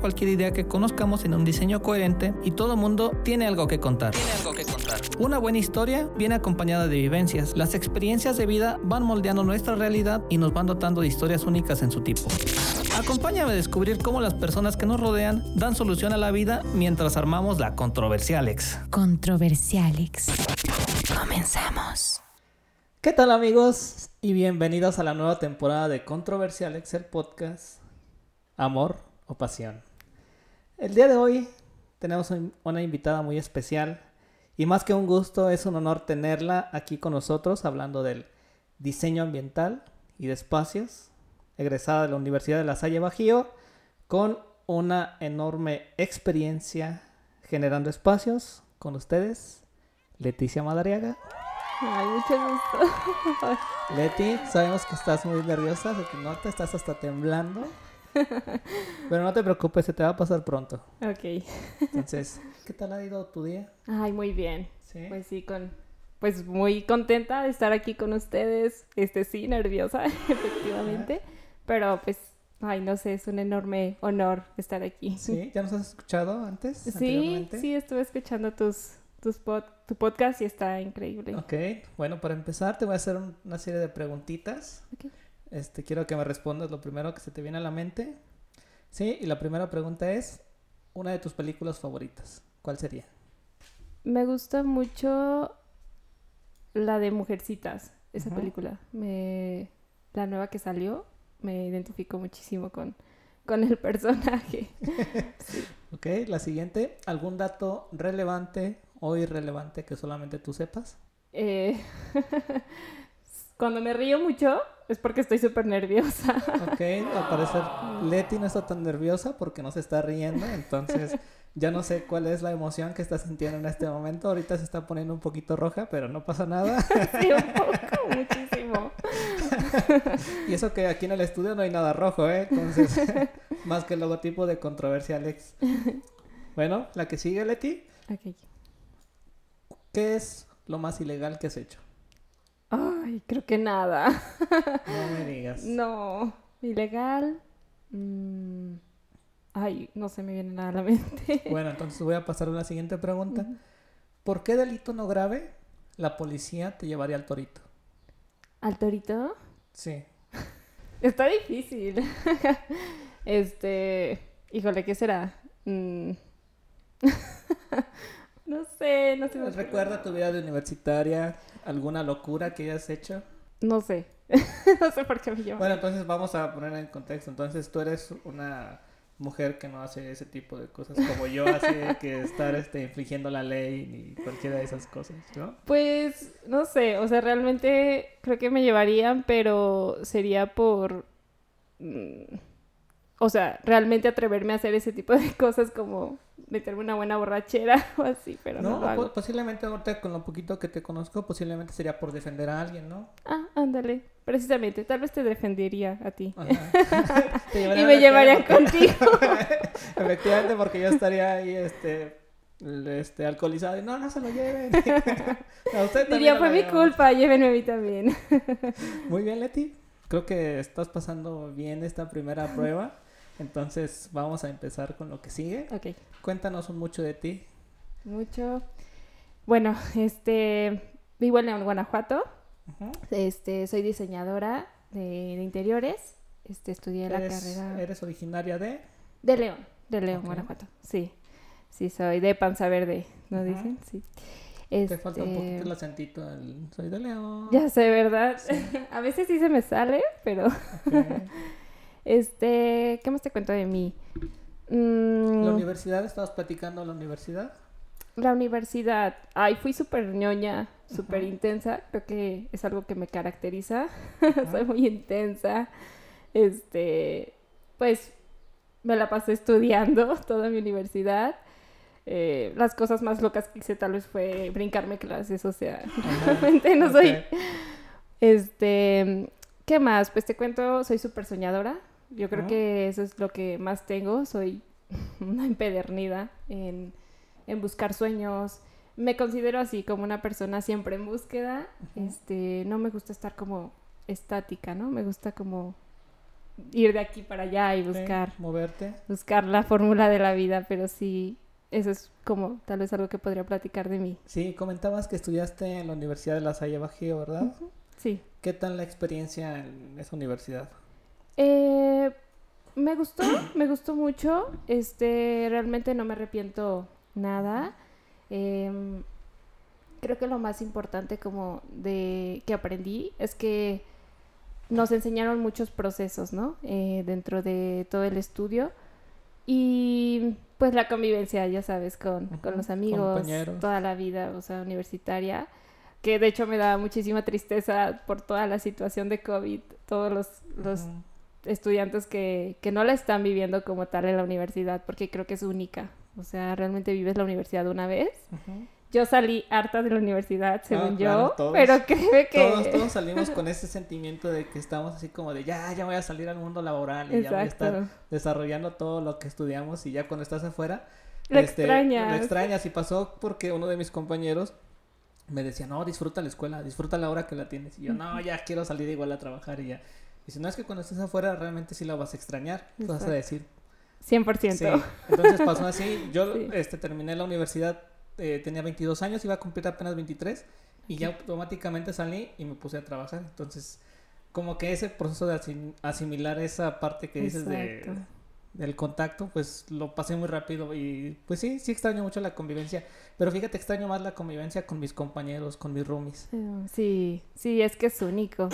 cualquier idea que conozcamos en un diseño coherente y todo mundo tiene algo que contar. Tiene algo que contar. Una buena historia viene acompañada de vivencias. Las experiencias de vida van moldeando nuestra realidad y nos van dotando de historias únicas en su tipo. Acompáñame a descubrir cómo las personas que nos rodean dan solución a la vida mientras armamos la Controversialex. Controversialex. Comenzamos. ¿Qué tal amigos? Y bienvenidos a la nueva temporada de Controversialex, el podcast Amor o Pasión. El día de hoy tenemos un- una invitada muy especial y más que un gusto es un honor tenerla aquí con nosotros hablando del diseño ambiental y de espacios, egresada de la Universidad de La Salle Bajío con una enorme experiencia generando espacios con ustedes, Leticia Madariaga. Ay, mucho gusto. Leti, sabemos que estás muy nerviosa, se te nota, estás hasta temblando. Pero no te preocupes, se te va a pasar pronto. ok. Entonces, ¿qué tal ha ido tu día? Ay, muy bien. Sí. Pues sí, con... Pues muy contenta de estar aquí con ustedes. Este sí, nerviosa, efectivamente. Pero pues, ay, no sé, es un enorme honor estar aquí. ¿Sí? ¿Ya nos has escuchado antes? Sí, sí, estuve escuchando tus, tus pod- tu podcast y está increíble. Ok, bueno, para empezar te voy a hacer un- una serie de preguntitas. Ok. Este, quiero que me respondas lo primero que se te viene a la mente. Sí, y la primera pregunta es, una de tus películas favoritas, ¿cuál sería? Me gusta mucho la de Mujercitas, esa película. Me... La nueva que salió, me identifico muchísimo con, con el personaje. Ok, la siguiente, ¿algún dato relevante o irrelevante que solamente tú sepas? Eh, Cuando me río mucho es porque estoy súper nerviosa. Ok, al parecer Leti no está tan nerviosa porque no se está riendo, entonces ya no sé cuál es la emoción que está sintiendo en este momento. Ahorita se está poniendo un poquito roja, pero no pasa nada. Sí, un poco, muchísimo. Y eso que aquí en el estudio no hay nada rojo, ¿eh? Entonces, más que el logotipo de Controversia Alex. Bueno, la que sigue, Leti. Ok. ¿Qué es lo más ilegal que has hecho? Ay, creo que nada. No me digas. No, ilegal. Mm, Ay, no se me viene nada a la mente. Bueno, entonces voy a pasar a la siguiente pregunta. ¿Por qué delito no grave la policía te llevaría al torito? ¿Al torito? Sí. Está difícil. Este, híjole, ¿qué será? Mm. No sé, no sé. ¿Recuerda tu vida de universitaria? ¿Alguna locura que hayas hecho? No sé. No sé por qué me llevo. Bueno, entonces vamos a poner en contexto. Entonces tú eres una mujer que no hace ese tipo de cosas como yo hace que estar este, infringiendo la ley ni cualquiera de esas cosas, ¿no? Pues, no sé, o sea, realmente creo que me llevarían, pero sería por... o sea, realmente atreverme a hacer ese tipo de cosas como meterme una buena borrachera o así, pero no, No, lo po- hago. posiblemente ahorita con lo poquito que te conozco, posiblemente sería por defender a alguien, ¿no? Ah, ándale, precisamente, tal vez te defendería a ti. Y me llevarían contigo. Efectivamente, porque yo estaría ahí, este, este, alcoholizado y no, no se lo lleven. A usted también Diría, fue mi llevamos". culpa, llévenme a mí también. Muy bien, Leti. Creo que estás pasando bien esta primera prueba. Entonces vamos a empezar con lo que sigue. ok, Cuéntanos un mucho de ti. mucho. Bueno, este, vivo en León, Guanajuato. Este, soy diseñadora de, de interiores. Este, estudié la ¿Eres, carrera eres originaria de? de León, de León. Guanajuato. Sí, sí soy de Panza Verde, ¿no dicen? Sí. Te falta un Este, poquito el acentito. el- Soy de León. Ya sé, ¿verdad? Sí. A veces sí se me sale, pero. este, ¿qué más te cuento de mí? Mm, ¿La universidad? ¿Estabas platicando la universidad? La universidad, ay, fui súper ñoña, súper intensa, creo que es algo que me caracteriza, soy muy intensa, este, pues me la pasé estudiando toda mi universidad. Eh, las cosas más locas que hice tal vez fue brincarme clases, o sea, realmente no soy... Este, ¿qué más? Pues te cuento, soy súper soñadora. Yo creo Ujú. que eso es lo que más tengo. Soy una empedernida en, en buscar sueños. Me considero así como una persona siempre en búsqueda. Este, no me gusta estar como estática, ¿no? Me gusta como ir de aquí para allá y buscar, Moverte. buscar la fórmula de la vida, pero sí, eso es como tal vez algo que podría platicar de mí. Sí, comentabas que estudiaste en la Universidad de La Salle Bajío, ¿verdad? Sí. ¿Qué tal la experiencia en esa universidad? Eh, me gustó, me gustó mucho. Este, realmente no me arrepiento nada. Em, creo que lo más importante como de que aprendí es que nos enseñaron muchos procesos, ¿no? Eh, dentro de todo el estudio. Y pues la convivencia, ya sabes, con, con los amigos, compañeros. toda la vida, o sea, universitaria. Que de hecho me da muchísima tristeza por toda la situación de COVID, todos los. Estudiantes que, que no la están viviendo como tal en la universidad, porque creo que es única. O sea, realmente vives la universidad una vez. Yo salí harta de la universidad, según Ah, claro, yo, todos. pero créeme que... Todos, todos salimos con ese sentimiento de que estamos así como de ya, ya voy a salir al mundo laboral y ya voy a estar desarrollando todo lo que estudiamos y ya cuando estás afuera Lo este, extrañas. Lo extrañas y pasó porque uno de mis compañeros me decía, no, disfruta la escuela, disfruta la hora que la tienes. Y yo, no, ya quiero salir igual a trabajar y ya. Y si no es que cuando estés afuera realmente sí la vas a extrañar, tú vas a Exacto. decir. 100%. Sí. Entonces pasó así, yo Sí. este, terminé la universidad, eh, tenía 22 años, iba a cumplir apenas 23 y ya automáticamente salí y me puse a trabajar. Entonces, como que ese proceso de asim- asimilar esa parte que dices de, Exacto. del contacto, pues lo pasé muy rápido y pues sí, sí extraño mucho la convivencia. Pero fíjate, extraño más la convivencia con mis compañeros, con mis roomies. Eh, Sí, sí, es que es único.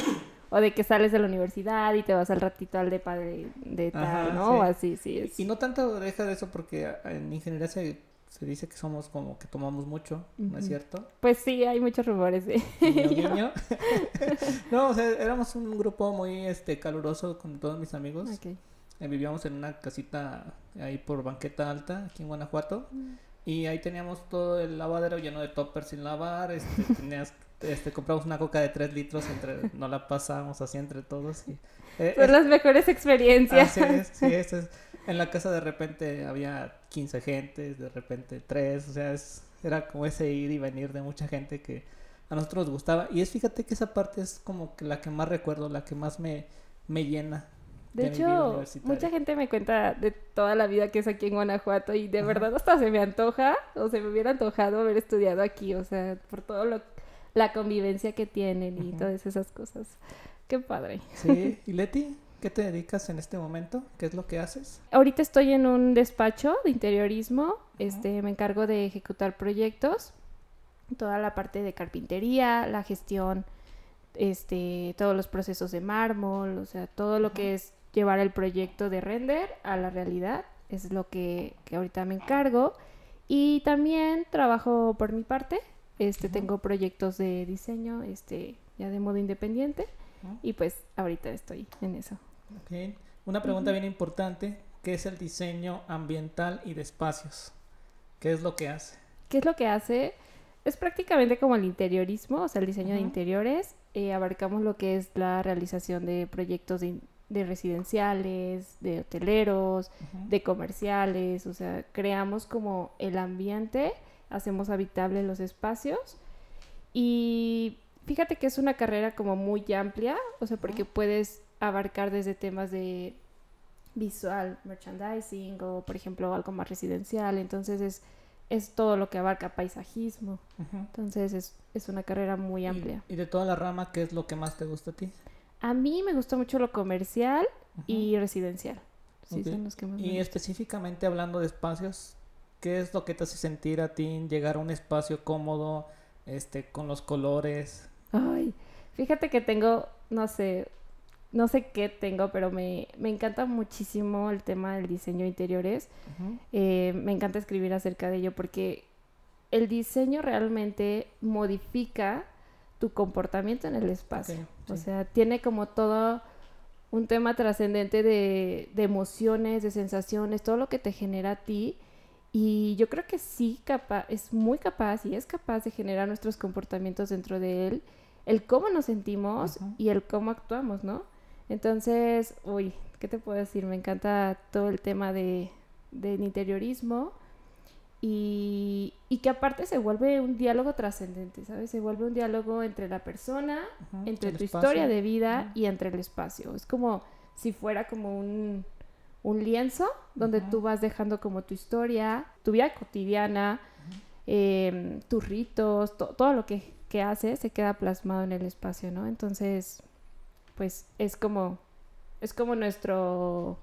O de que sales de la universidad y te vas al ratito al depa de, de tal, Ajá, ¿no? sí. O así, sí. Es... Y no tanto deja de eso porque en ingeniería se, se dice que somos como que tomamos mucho, ¿no es cierto? Pues sí, hay muchos rumores de... Guiño. no, o sea, éramos un grupo muy este caluroso con todos mis amigos. Ok. Eh, vivíamos en una casita ahí por Banqueta Alta, aquí en Guanajuato. Mm. Y ahí teníamos todo el lavadero lleno de toppers sin lavar. Este, tenías, este, compramos una coca de 3 litros, entre, no la pasábamos así entre todos. Y, eh, Son es- las mejores experiencias. así es, sí, eso es. En la casa de repente había 15 gentes, de repente 3. O sea, es- era como ese ir y venir de mucha gente que a nosotros nos gustaba. Y es, fíjate que esa parte es como que la que más recuerdo, la que más me, me llena. De vida hecho, mucha gente me cuenta de toda la vida que es aquí en Guanajuato y de verdad hasta se me antoja o se me hubiera antojado haber estudiado aquí, o sea, por todo lo la convivencia que tienen y todas esas cosas. Qué padre. Sí, y Leti, ¿qué te dedicas en este momento? ¿Qué es lo que haces? Ahorita estoy en un despacho de interiorismo, este, me encargo de ejecutar proyectos, toda la parte de carpintería, la gestión, este, todos los procesos de mármol, o sea, todo lo que es llevar el proyecto de render a la realidad, es lo que, que ahorita me encargo. Y también trabajo por mi parte, este, tengo proyectos de diseño, este, ya de modo independiente, y pues ahorita estoy en eso. Una pregunta bien importante, ¿qué es el diseño ambiental y de espacios? ¿Qué es lo que hace? ¿Qué es lo que hace? Es prácticamente como el interiorismo, o sea, el diseño de interiores. Eh, abarcamos lo que es la realización de proyectos de, de residenciales, de hoteleros, de comerciales, o sea, creamos como el ambiente, hacemos habitable los espacios. Y fíjate que es una carrera como muy amplia, o sea, porque puedes abarcar desde temas de visual merchandising o por ejemplo algo más residencial, entonces es, es todo lo que abarca paisajismo, entonces es, es una carrera muy amplia. Y, de toda la rama, ¿qué es lo que más te gusta a ti? A mí me gusta mucho lo comercial y residencial, sí son los que más Y específicamente hablando de espacios, ¿qué es lo que te hace sentir a ti llegar a un espacio cómodo, este, con los colores? Ay, fíjate que tengo, no sé, no sé qué tengo, pero me, me encanta muchísimo el tema del diseño de interiores. Eh, me encanta escribir acerca de ello porque el diseño realmente modifica tu comportamiento en el espacio. O sea, tiene como todo un tema trascendente de, de emociones, de sensaciones, todo lo que te genera a ti. Y yo creo que sí capa- es muy capaz y es capaz de generar nuestros comportamientos dentro de él, el cómo nos sentimos Ujú. y el cómo actuamos, ¿no? Entonces, uy, ¿qué te puedo decir? Me encanta todo el tema de, del interiorismo y, y que aparte se vuelve un diálogo trascendente, ¿sabes? Se vuelve un diálogo entre la persona, Ujú, entre el tu espacio. historia de vida Ujú. y entre el espacio. Es como si fuera como un, un lienzo donde tú vas dejando como tu historia, tu vida cotidiana, em, tus ritos, to- todo lo que, que haces se queda plasmado en el espacio, ¿no? Entonces, pues es como, es como nuestro,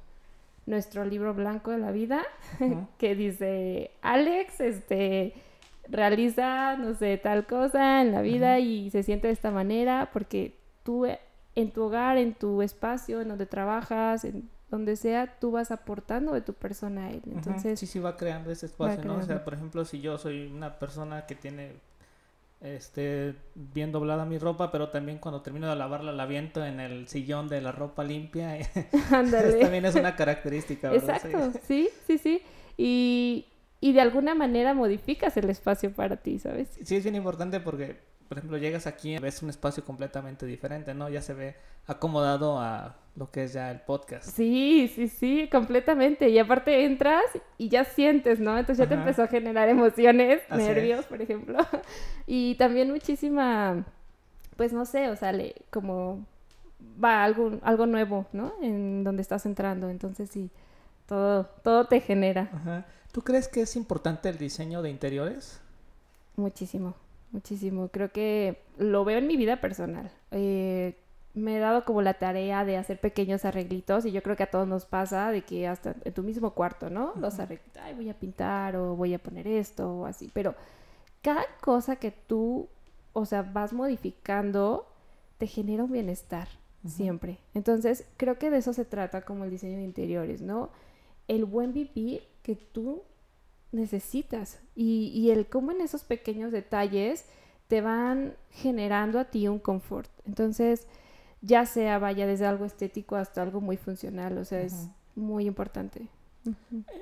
nuestro libro blanco de la vida que dice, Alex, este, realiza, no sé, tal cosa en la vida y se siente de esta manera porque tú en tu hogar, en tu espacio, en donde trabajas, en donde sea, tú vas aportando de tu persona a él. Entonces, sí, sí va creando ese espacio, ¿no? O sea, por ejemplo, si yo soy una persona que tiene este bien doblada mi ropa, pero también cuando termino de lavarla la aviento en el sillón de la ropa limpia, ándale. también es una característica, ¿verdad? Sí. Exacto, sí, sí, sí. Y, y de alguna manera modificas el espacio para ti, ¿sabes? Sí, es bien importante porque, por ejemplo, llegas aquí y ves un espacio completamente diferente, ¿no? Ya se ve acomodado a lo que es ya el podcast. Sí, sí, sí, completamente. Y aparte entras y ya sientes, ¿no? Entonces ya te empezó a generar emociones, Así nervios, por ejemplo. Y también muchísima, pues no sé, o sea, le- como va algo, algo nuevo, ¿no? En donde estás entrando. Entonces sí, todo, todo te genera Ajá. ¿Tú crees que es importante el diseño de interiores? muchísimo, muchísimo. Creo que lo veo en mi vida personal. Eh, me he dado como la tarea de hacer pequeños arreglitos y yo creo que a todos nos pasa de que hasta en tu mismo cuarto, ¿no? Los arreglitos, ay, voy a pintar o voy a poner esto o así, pero cada cosa que tú, o sea, vas modificando, te genera un bienestar siempre. Entonces, creo que de eso se trata como el diseño de interiores, ¿no? El buen vivir que tú necesitas y, y el cómo en esos pequeños detalles te van generando a ti un confort. Entonces, ya sea vaya desde algo estético hasta algo muy funcional, o sea, es muy importante.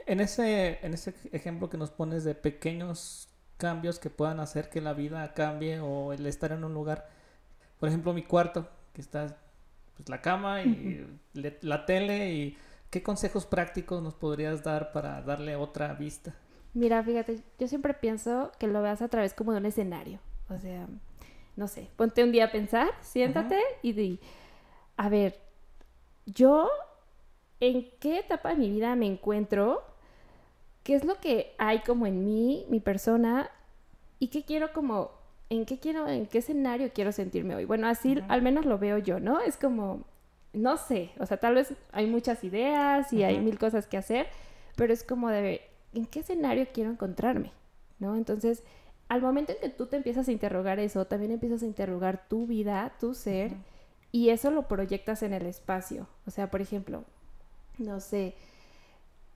En ese, en ese ejemplo que nos pones de pequeños cambios que puedan hacer que la vida cambie o el estar en un lugar, por ejemplo, mi cuarto, que está pues, la cama y le- la tele y qué consejos prácticos nos podrías dar para darle otra vista. Mira, fíjate, yo siempre pienso que lo veas a través como de un escenario. O sea, no sé, ponte un día a pensar, siéntate y di, a ver, yo en qué etapa de mi vida me encuentro, qué es lo que hay como en mí, mi persona, y qué quiero como, en qué quiero, en qué escenario quiero sentirme hoy. Bueno, así al menos lo veo yo, ¿no? Es como, no sé, o sea, tal vez hay muchas ideas y hay mil cosas que hacer, pero es como de, ¿en qué escenario quiero encontrarme? ¿No? Entonces, al momento en que tú te empiezas a interrogar eso, también empiezas a interrogar tu vida, tu ser, y eso lo proyectas en el espacio. O sea, por ejemplo, no sé,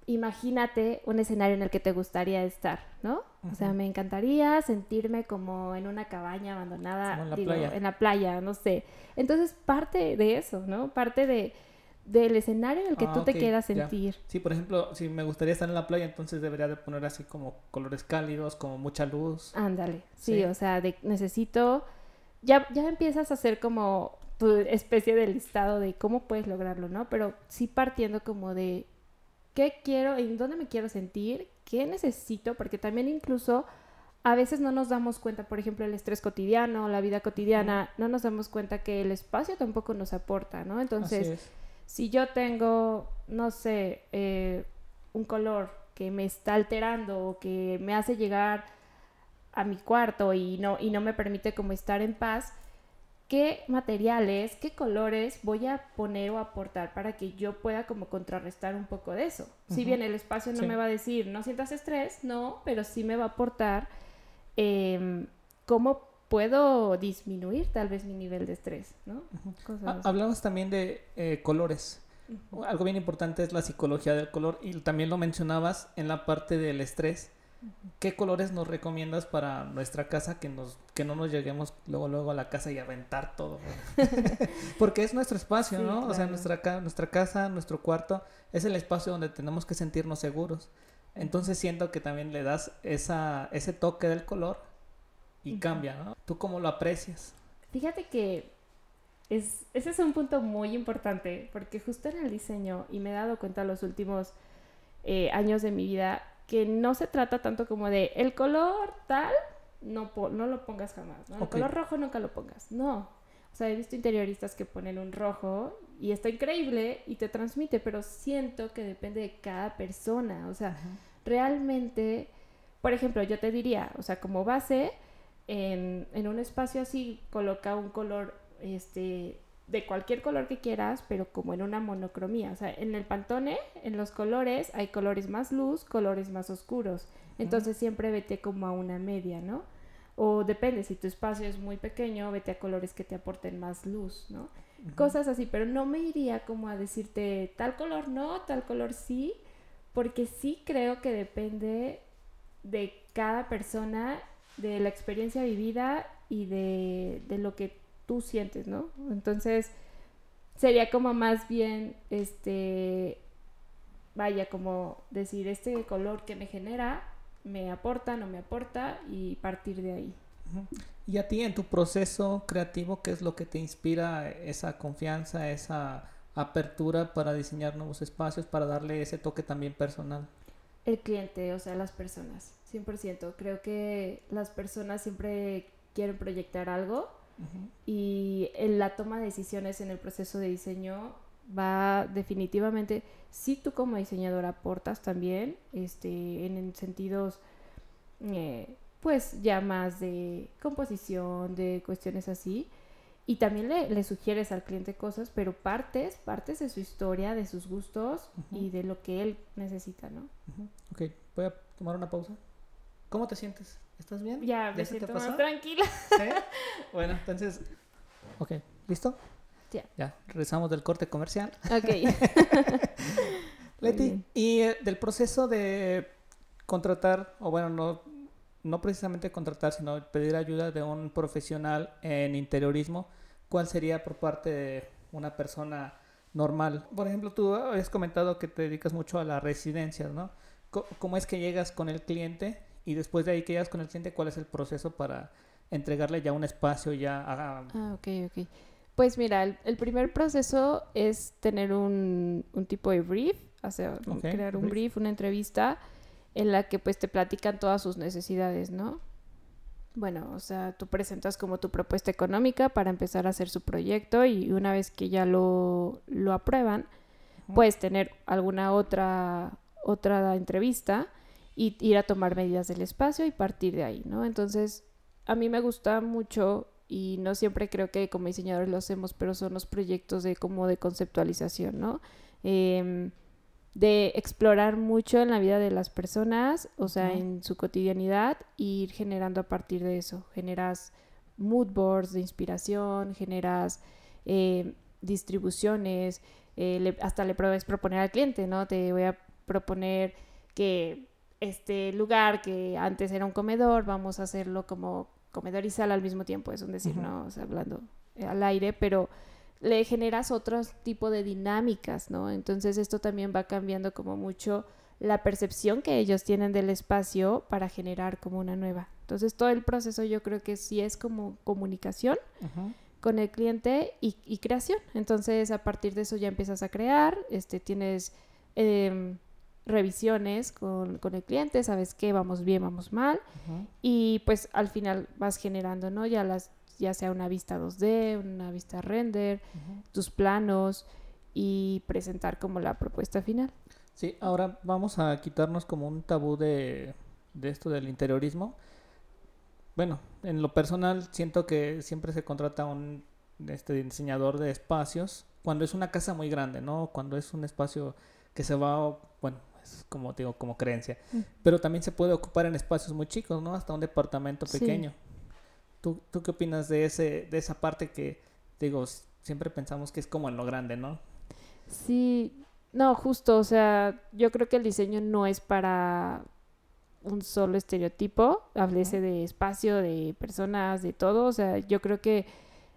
imagínate un escenario en el que te gustaría estar, ¿no? O sea, me encantaría sentirme como en una cabaña abandonada, Como en la digo, playa. en la playa, no sé. Entonces, parte de eso, ¿no? Parte de del escenario en el que Ah, tú te quieras ya. sentir. Sí, por ejemplo, si me gustaría estar en la playa, entonces debería de poner así como colores cálidos, como mucha luz. Ándale, sí, Sí. o sea, de necesito, ya, ya empiezas a hacer como tu especie de listado de cómo puedes lograrlo, ¿no? Pero sí partiendo como de qué quiero, en dónde me quiero sentir, qué necesito, porque también incluso a veces no nos damos cuenta, por ejemplo, el estrés cotidiano, la vida cotidiana, no nos damos cuenta que el espacio tampoco nos aporta, ¿no? Entonces, Así es. Si yo tengo, no sé, eh, un color que me está alterando o que me hace llegar a mi cuarto y no, y no me permite como estar en paz, ¿qué materiales, qué colores voy a poner o aportar para que yo pueda como contrarrestar un poco de eso? Si bien el espacio no Sí. me va a decir, no sientas estrés, no, pero sí me va a aportar em, cómo puedo disminuir tal vez mi nivel de estrés, ¿no? Cosas Ah, hablamos también de eh, colores. Ujú. Algo bien importante es la psicología del color y también lo mencionabas en la parte del estrés. ¿Qué colores nos recomiendas para nuestra casa que nos que no nos lleguemos luego luego a la casa y aventar todo? Porque es nuestro espacio, Sí, ¿no? O sea, claro. nuestra nuestra casa, nuestro cuarto es el espacio donde tenemos que sentirnos seguros. Entonces siento que también le das esa ese toque del color y cambia, ¿no? ¿Tú cómo lo aprecias? Fíjate que es, ese es un punto muy importante, porque justo en el diseño, y me he dado cuenta los últimos eh, años de mi vida, que no se trata tanto como de el color tal, no, no lo pongas jamás, ¿no? El color rojo nunca lo pongas, no. O sea, he visto interioristas que ponen un rojo y está increíble y te transmite, pero siento que depende de cada persona. O sea, realmente, por ejemplo, yo te diría, o sea, como base, en, en un espacio así, coloca un color, este, de cualquier color que quieras, pero como en una monocromía. O sea, en el pantone, en los colores, hay colores más luz, colores más oscuros. Entonces siempre vete como a una media, ¿no? O depende, si tu espacio es muy pequeño, vete a colores que te aporten más luz, ¿no? Cosas así, pero no me iría como a decirte tal color no, tal color sí, porque sí creo que depende de cada persona, de la experiencia vivida y de, de lo que tú sientes, ¿no? Entonces, sería como más bien, este, vaya, como decir, este color que me genera, me aporta, no me aporta, y partir de ahí. Y a ti en tu proceso creativo, ¿qué es lo que te inspira esa confianza, esa apertura para diseñar nuevos espacios, para darle ese toque también personal? El cliente, o sea, las personas, 100%. Creo que las personas siempre quieren proyectar algo y en la toma de decisiones en el proceso de diseño va definitivamente, si tú como diseñador aportas también, este, en, en sentidos, eh, pues ya más de composición, de cuestiones así, y también le, le sugieres al cliente cosas, pero partes, partes de su historia, de sus gustos y de lo que él necesita, ¿no? Ujú. Ok, voy a tomar una pausa. ¿Cómo te sientes? ¿Estás bien? Ya, me te siento más pasó? tranquila. ¿Sí? Bueno, entonces, ok, ¿listo? Ya. Ya, regresamos del corte comercial. Ok. Leti, y eh, del proceso de contratar, o bueno, no, no precisamente contratar, sino pedir ayuda de un profesional en interiorismo, ¿cuál sería por parte de una persona normal? Por ejemplo, tú habías comentado que te dedicas mucho a las residencias, ¿no? ¿Cómo es que llegas con el cliente y después de ahí que llegas con el cliente, cuál es el proceso para entregarle ya un espacio ya a... Ah, ok, ok. Pues mira, el, el primer proceso es tener un, un tipo de brief, o sea, crear un brief. brief, una entrevista en la que pues te platican todas sus necesidades, ¿no? Bueno, o sea, tú presentas como tu propuesta económica para empezar a hacer su proyecto y una vez que ya lo, lo aprueban, puedes tener alguna otra, otra entrevista y ir a tomar medidas del espacio y partir de ahí, ¿no? Entonces, a mí me gusta mucho y no siempre creo que como diseñadores lo hacemos, pero son los proyectos de como de conceptualización, ¿no? Em, de explorar mucho en la vida de las personas, o sea, en su cotidianidad, e ir generando a partir de eso. Generas mood boards de inspiración, generas eh, distribuciones, eh, le- hasta le puedes proponer al cliente, ¿no? Te voy a proponer que este lugar que antes era un comedor, vamos a hacerlo como comedor y sala al mismo tiempo, es un decir. ¿no? O sea, hablando eh, al aire, pero le generas otro tipo de dinámicas, ¿no? Entonces esto también va cambiando como mucho la percepción que ellos tienen del espacio para generar como una nueva. Entonces todo el proceso yo creo que sí es como comunicación con el cliente y, y creación. Entonces, a partir de eso ya empiezas a crear, este, tienes em, revisiones con, con el cliente, sabes qué, vamos bien, vamos mal, y pues al final vas generando, ¿no? Ya las ya sea una vista 2D, una vista render, tus planos y presentar como la propuesta final. Sí, ahora vamos a quitarnos como un tabú de, de esto del interiorismo. Bueno, en lo personal siento que siempre se contrata un este diseñador de espacios cuando es una casa muy grande, ¿no? Cuando es un espacio que se va, bueno, es como digo, como creencia. Mm. Pero también se puede ocupar en espacios muy chicos, ¿no? Hasta un departamento Sí. pequeño. ¿Tú, ¿Tú qué opinas de ese de esa parte que digo, siempre pensamos que es como en lo grande, ¿no? Sí, no, justo, o sea, yo creo que el diseño no es para un solo estereotipo, háblese de espacio, de personas, de todo, o sea, yo creo que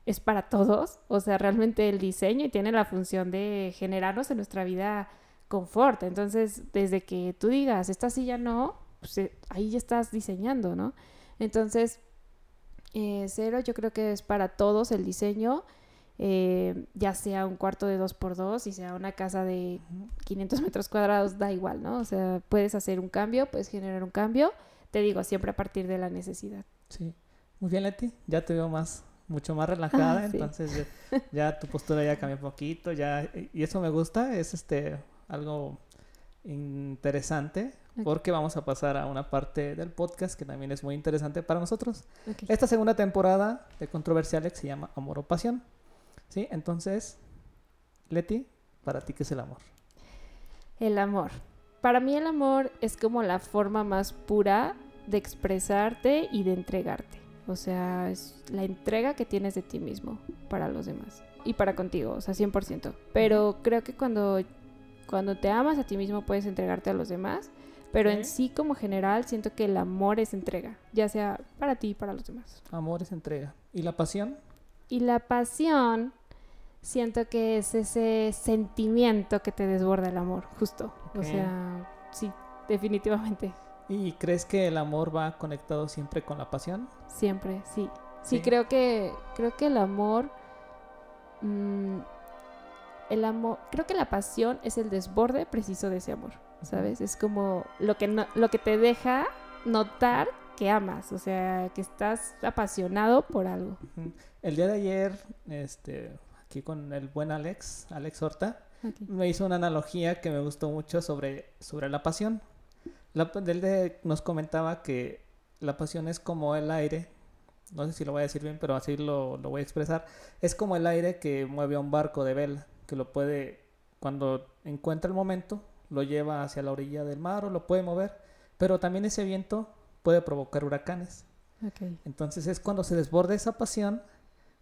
es para todos, o sea, realmente el diseño tiene la función de generarnos en nuestra vida confort, entonces desde que tú digas, esta silla no, pues eh, ahí ya estás diseñando, ¿no? Entonces, eh, cero yo creo que es para todos el diseño, eh, ya sea un cuarto de 2x2 y sea una casa de 500 metros cuadrados, da igual, ¿no? O sea, puedes hacer un cambio, puedes generar un cambio, te digo, siempre a partir de la necesidad. Sí. Muy bien, Leti, ya te veo más, mucho más relajada, Ah, sí. entonces ya, ya tu postura ya cambió un poquito, ya, y eso me gusta, es este, algo interesante, porque vamos a pasar a una parte del podcast que también es muy interesante para nosotros. Esta segunda temporada de Controversiales se llama Amor o Pasión. ¿Sí? Entonces, Leti, ¿para ti qué es el amor? El amor. Para mí el amor es como la forma más pura de expresarte y de entregarte. O sea, es la entrega que tienes de ti mismo para los demás y para contigo, o sea, 100%. Pero creo que cuando, cuando te amas a ti mismo puedes entregarte a los demás, pero en sí como general siento que el amor es entrega, ya sea para ti y para los demás. Amor es entrega. ¿Y la pasión? Y la pasión, siento que es ese sentimiento que te desborda el amor, justo. O sea, sí, definitivamente. ¿Y crees que el amor va conectado siempre con la pasión? Siempre, sí. Sí, Sí. creo que creo que el amor mm, el amor, creo que la pasión es el desborde preciso de ese amor, ¿sabes? Es como lo que no- lo que te deja notar que amas, o sea, que estás apasionado por algo. El día de ayer, este, aquí con el buen Alex, Alex Horta, me hizo una analogía que me gustó mucho sobre, sobre la pasión. La, él de- nos comentaba que la pasión es como el aire, no sé si lo voy a decir bien, pero así lo, lo voy a expresar, es como el aire que mueve a un barco de vela, que lo puede, cuando encuentra el momento, lo lleva hacia la orilla del mar o lo puede mover, pero también ese viento puede provocar huracanes. Entonces es cuando se desborda esa pasión,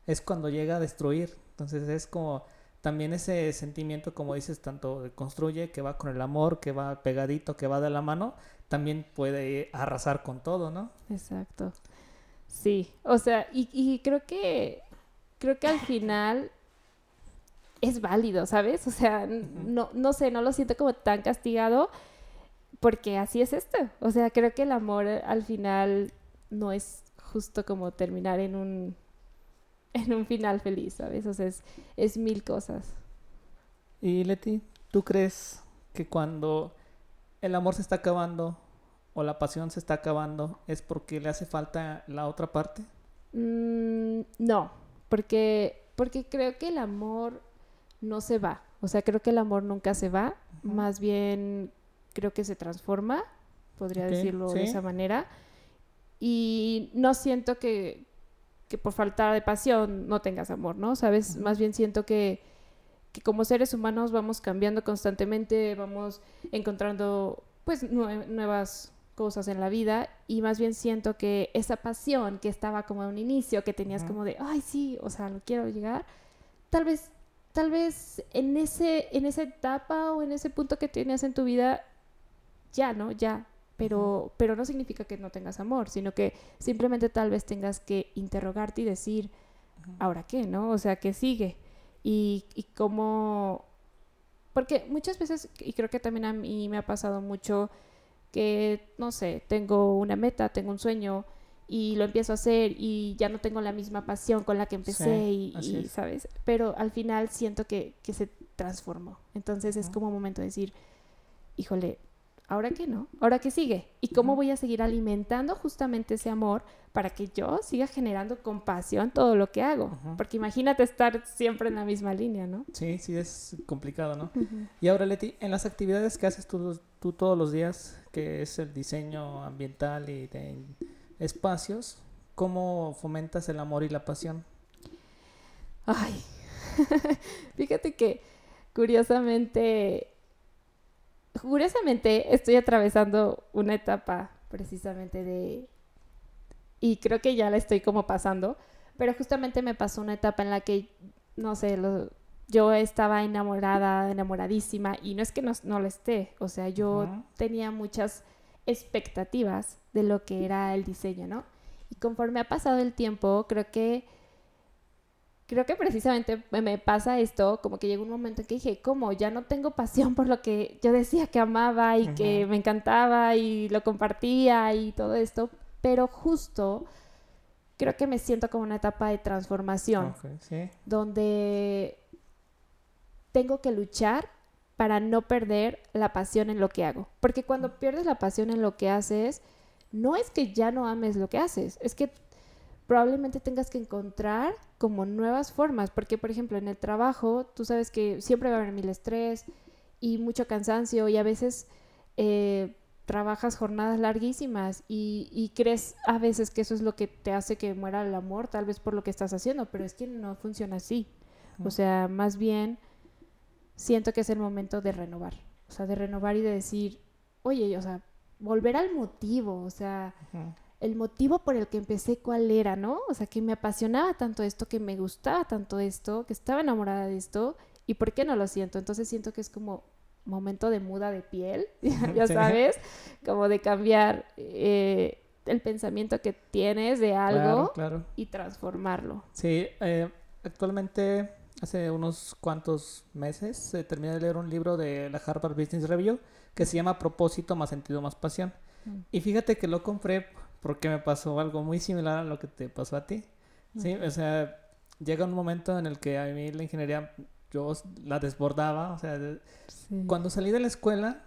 es cuando llega a destruir. Entonces es como también ese sentimiento, como dices, tanto de construye, que va con el amor, que va pegadito, que va de la mano, también puede arrasar con todo, ¿no? Exacto. Sí, o sea, y, y creo que creo que al final es válido, ¿sabes? O sea, no, no sé, no lo siento como tan castigado porque así es esto. O sea, creo que el amor eh, al final no es justo como terminar en un en un final feliz, ¿sabes? O sea, es, es mil cosas. Y Leti, ¿tú crees que cuando el amor se está acabando o la pasión se está acabando es porque le hace falta la otra parte? Mm, no, porque, porque creo que el amor no se va. O sea, creo que el amor nunca se va. Más bien creo que se transforma, podría decirlo de esa manera. Y no siento que, que por falta de pasión no tengas amor, ¿no? Sabes, más bien siento que, que como seres humanos vamos cambiando constantemente, vamos encontrando pues nue- nuevas cosas en la vida y más bien siento que esa pasión que estaba como a un inicio, que tenías como de, ay sí, o sea, lo quiero llegar, tal vez, tal vez en ese, en esa etapa o en ese punto que tenías en tu vida, ya, ¿no? Ya. Pero, pero no significa que no tengas amor, sino que simplemente tal vez tengas que interrogarte y decir, ¿ahora qué, no? O sea, ¿qué sigue? Y, y cómo... Porque muchas veces, y creo que también a mí me ha pasado mucho, que, no sé, tengo una meta, tengo un sueño y lo empiezo a hacer y ya no tengo la misma pasión con la que empecé Sí, y. ¿sabes? Pero al final siento que, que se transformó. Entonces es como un momento de decir, híjole, ¿ahora qué no? ¿Ahora qué sigue? ¿Y cómo voy a seguir alimentando justamente ese amor para que yo siga generando compasión todo lo que hago? Porque imagínate estar siempre en la misma línea, ¿no? Sí, sí, es complicado, ¿no? Y ahora, Leti, en las actividades que haces tú, tú todos los días, que es el diseño ambiental y de espacios, ¿cómo fomentas el amor y la pasión? Ay, fíjate que curiosamente, curiosamente estoy atravesando una etapa precisamente de, y creo que ya la estoy como pasando, pero justamente me pasó una etapa en la que, no sé, lo- yo estaba enamorada, enamoradísima, y no es que no, no lo esté, o sea, yo tenía muchas expectativas de lo que era el diseño, ¿no? Y conforme ha pasado el tiempo, creo que creo que precisamente me pasa esto, como que llegó un momento en que dije, ¿cómo? Ya no tengo pasión por lo que yo decía que amaba y que me encantaba y lo compartía y todo esto, pero justo creo que me siento como una etapa de transformación, donde tengo que luchar para no perder la pasión en lo que hago. Porque cuando pierdes la pasión en lo que haces, no es que ya no ames lo que haces, es que probablemente tengas que encontrar como nuevas formas, porque por ejemplo en el trabajo tú sabes que siempre va a haber mil estrés y mucho cansancio y a veces eh, trabajas jornadas larguísimas y, y, crees a veces que eso es lo que te hace que muera el amor, tal vez por lo que estás haciendo, pero es que no funciona así. O sea, más bien siento que es el momento de renovar, o sea, de renovar y de decir, oye, o sea, volver al motivo, o sea, el motivo por el que empecé, cuál era, ¿no? O sea, que me apasionaba tanto esto, que me gustaba tanto esto, que estaba enamorada de esto, y por qué no lo siento. Entonces siento que es como momento de muda de piel, ya sabes, como de cambiar eh, el pensamiento que tienes de algo y transformarlo. Sí, eh, actualmente hace unos cuantos meses eh, terminé de leer un libro de la Harvard Business Review que se llama Propósito más sentido más pasión. Mm. Y fíjate que lo compré porque me pasó algo muy similar a lo que te pasó a ti. Sí, o sea, llega un momento en el que a mí la ingeniería yo la desbordaba, o sea, cuando salí de la escuela,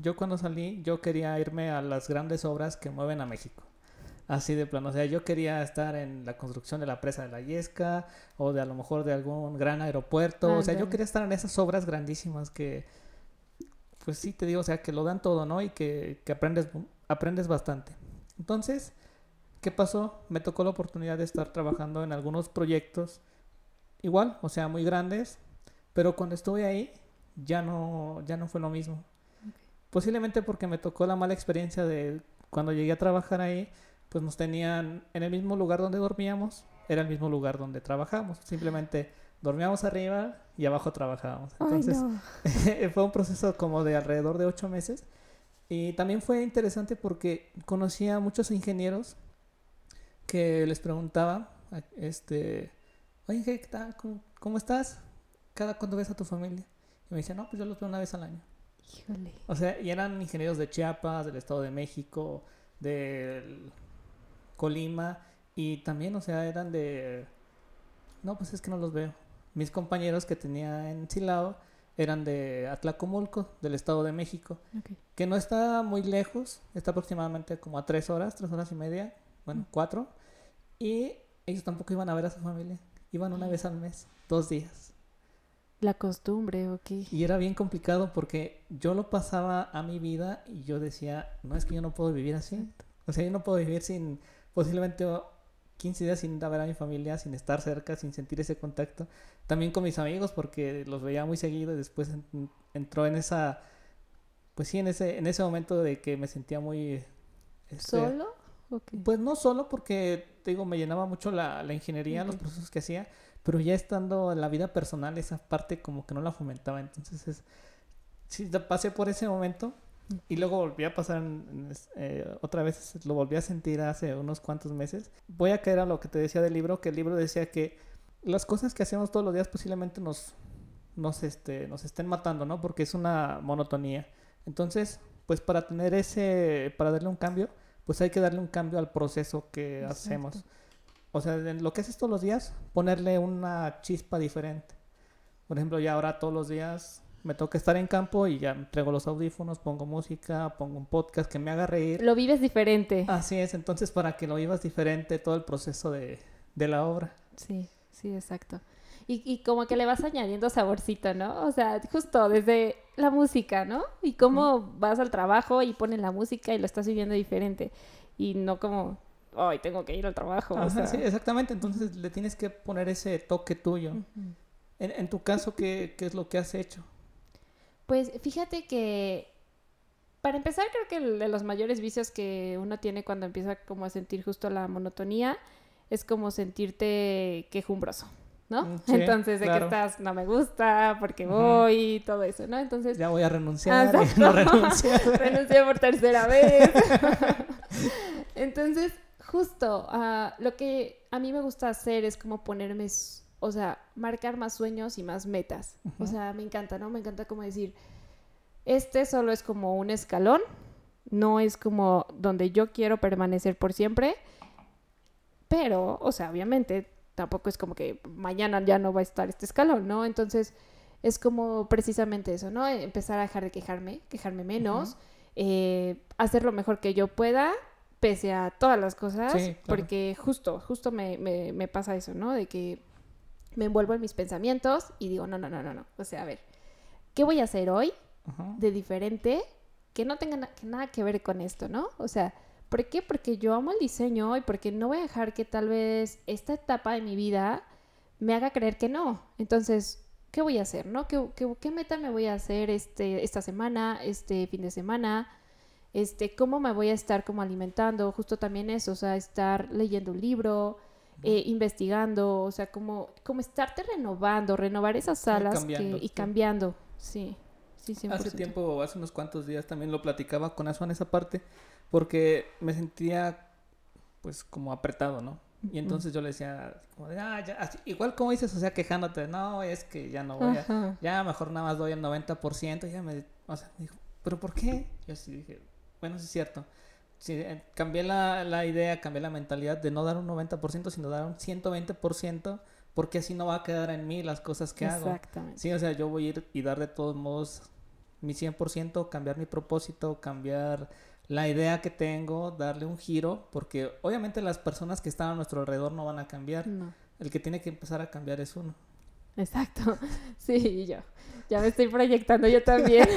yo cuando salí, yo quería irme a las grandes obras que mueven a México. Así de plano, o sea, yo quería estar en la construcción de la presa de la Yesca o de a lo mejor de algún gran aeropuerto, o sea, yo quería estar en esas obras grandísimas que, pues sí, te digo, o sea, que lo dan todo, ¿no? Y que, que aprendes, aprendes bastante. Entonces, ¿qué pasó? Me tocó la oportunidad de estar trabajando en algunos proyectos igual, o sea, muy grandes, pero cuando estuve ahí ya no, ya no fue lo mismo. Posiblemente porque me tocó la mala experiencia de cuando llegué a trabajar ahí, pues nos tenían en el mismo lugar donde dormíamos, era el mismo lugar donde trabajamos. Simplemente dormíamos arriba y abajo trabajábamos. Entonces fue un proceso como de alrededor de ocho meses. Y también fue interesante porque conocí a muchos ingenieros que les preguntaba, este, oye, ¿qué tal? ¿Cómo, estás? ¿Cada cuándo ves a tu familia? Y me decían, no, pues yo los veo una vez al año. Híjole. O sea, y eran ingenieros de Chiapas, del Estado de México, del Colima y también, o sea, eran de... No, pues es que no los veo. Mis compañeros que tenía en Silao eran de Atlacomulco, del Estado de México, que no está muy lejos, está aproximadamente como a tres horas, tres horas y media, bueno, mm. cuatro, y ellos tampoco iban a ver a su familia, iban una vez al mes, dos días. La costumbre, ok. Y era bien complicado porque yo lo pasaba a mi vida y yo decía, no es que yo no puedo vivir así. O sea, yo no puedo vivir sin posiblemente 15 días sin ver a mi familia, sin estar cerca, sin sentir ese contacto. También con mis amigos porque los veía muy seguido y después entró en esa, pues sí, en ese, en ese momento de que me sentía muy... Este, ¿Solo? Pues no solo porque, te digo, me llenaba mucho la, ingeniería, los procesos que hacía, pero ya estando en la vida personal, esa parte como que no la fomentaba. Entonces, es, sí, pasé por ese momento y luego volví a pasar, eh, otra vez lo volví a sentir hace unos cuantos meses. Voy a caer a lo que te decía del libro, que el libro decía que las cosas que hacemos todos los días posiblemente nos, nos, este, nos estén matando, ¿no? Porque es una monotonía. Entonces, pues para tener ese, para darle un cambio, pues hay que darle un cambio al proceso que hacemos. O sea, en lo que haces todos los días, ponerle una chispa diferente. Por ejemplo, ya ahora todos los días me toca estar en campo y ya traigo los audífonos, pongo música, pongo un podcast que me haga reír. Lo vives diferente. Así es, entonces para que lo vivas diferente todo el proceso de, la obra. Sí, sí, exacto. Y, y, como que le vas añadiendo saborcito, ¿no? O sea, justo desde la música, ¿no? Y cómo vas al trabajo y pones la música y lo estás viviendo diferente. Y no como, ay, tengo que ir al trabajo. Sí, exactamente. Entonces le tienes que poner ese toque tuyo. en, en, tu caso, ¿qué, ¿qué es lo que has hecho? Pues fíjate que para empezar creo que el de los mayores vicios que uno tiene cuando empieza como a sentir justo la monotonía es como sentirte quejumbroso. ¿no? Mm, sí, Entonces, de claro. que estás, no me gusta, porque voy, y todo eso, ¿no? Entonces, Ya voy a renunciar. Ah, no renunciar. renuncié por tercera vez. Entonces, justo, ah, lo que a mí me gusta hacer es como ponerme, o sea, marcar más sueños y más metas. O sea, me encanta, ¿no? Me encanta como decir, este solo es como un escalón, no es como donde yo quiero permanecer por siempre, pero, o sea, obviamente tampoco es como que mañana ya no va a estar este escalón, ¿no? Entonces, es como precisamente eso, ¿no? Empezar a dejar de quejarme, quejarme menos, eh, hacer lo mejor que yo pueda, pese a todas las cosas, Sí, claro. porque justo, justo me, me, me pasa eso, ¿no? De que me envuelvo en mis pensamientos y digo, no, no, no, no, no. O sea, a ver, ¿qué voy a hacer hoy Ajá. de diferente que no tenga na- que nada que ver con esto, ¿no? O sea, ¿por qué? Porque yo amo el diseño y porque no voy a dejar que tal vez esta etapa de mi vida me haga creer que no. Entonces, ¿qué voy a hacer, no? ¿Qué, qué, qué meta me voy a hacer este, esta semana, este fin de semana? Este, ¿Cómo me voy a estar como alimentando? Justo también eso, o sea, estar leyendo un libro, eh, investigando, o sea, como, como estarte renovando, renovar esas alas que- cambiando, y sí. cambiando, sí. Sí, 100%. Hace tiempo, hace unos cuantos días también lo platicaba con Asuan esa parte, porque me sentía pues como apretado, ¿no? Y entonces yo le decía, como de, ah, ya, así- igual como dices, o sea, quejándote, no, es que ya no voy a, ya mejor nada más doy el 90%, y ya me, o sea, me dijo, ¿pero por qué? Yo así dije, bueno, sí es cierto. Sí, eh, cambié la, la idea, cambié la mentalidad de no dar un 90%, sino dar un 120%, porque así no va a quedar en mí las cosas que hago. Exactamente. Sí, o sea, yo voy a ir y dar de todos modos mi 100%, cambiar mi propósito, cambiar la idea que tengo, darle un giro, porque obviamente las personas que están a nuestro alrededor no van a cambiar. No. El que tiene que empezar a cambiar es uno. Exacto. Sí, yo. Ya me estoy proyectando yo también.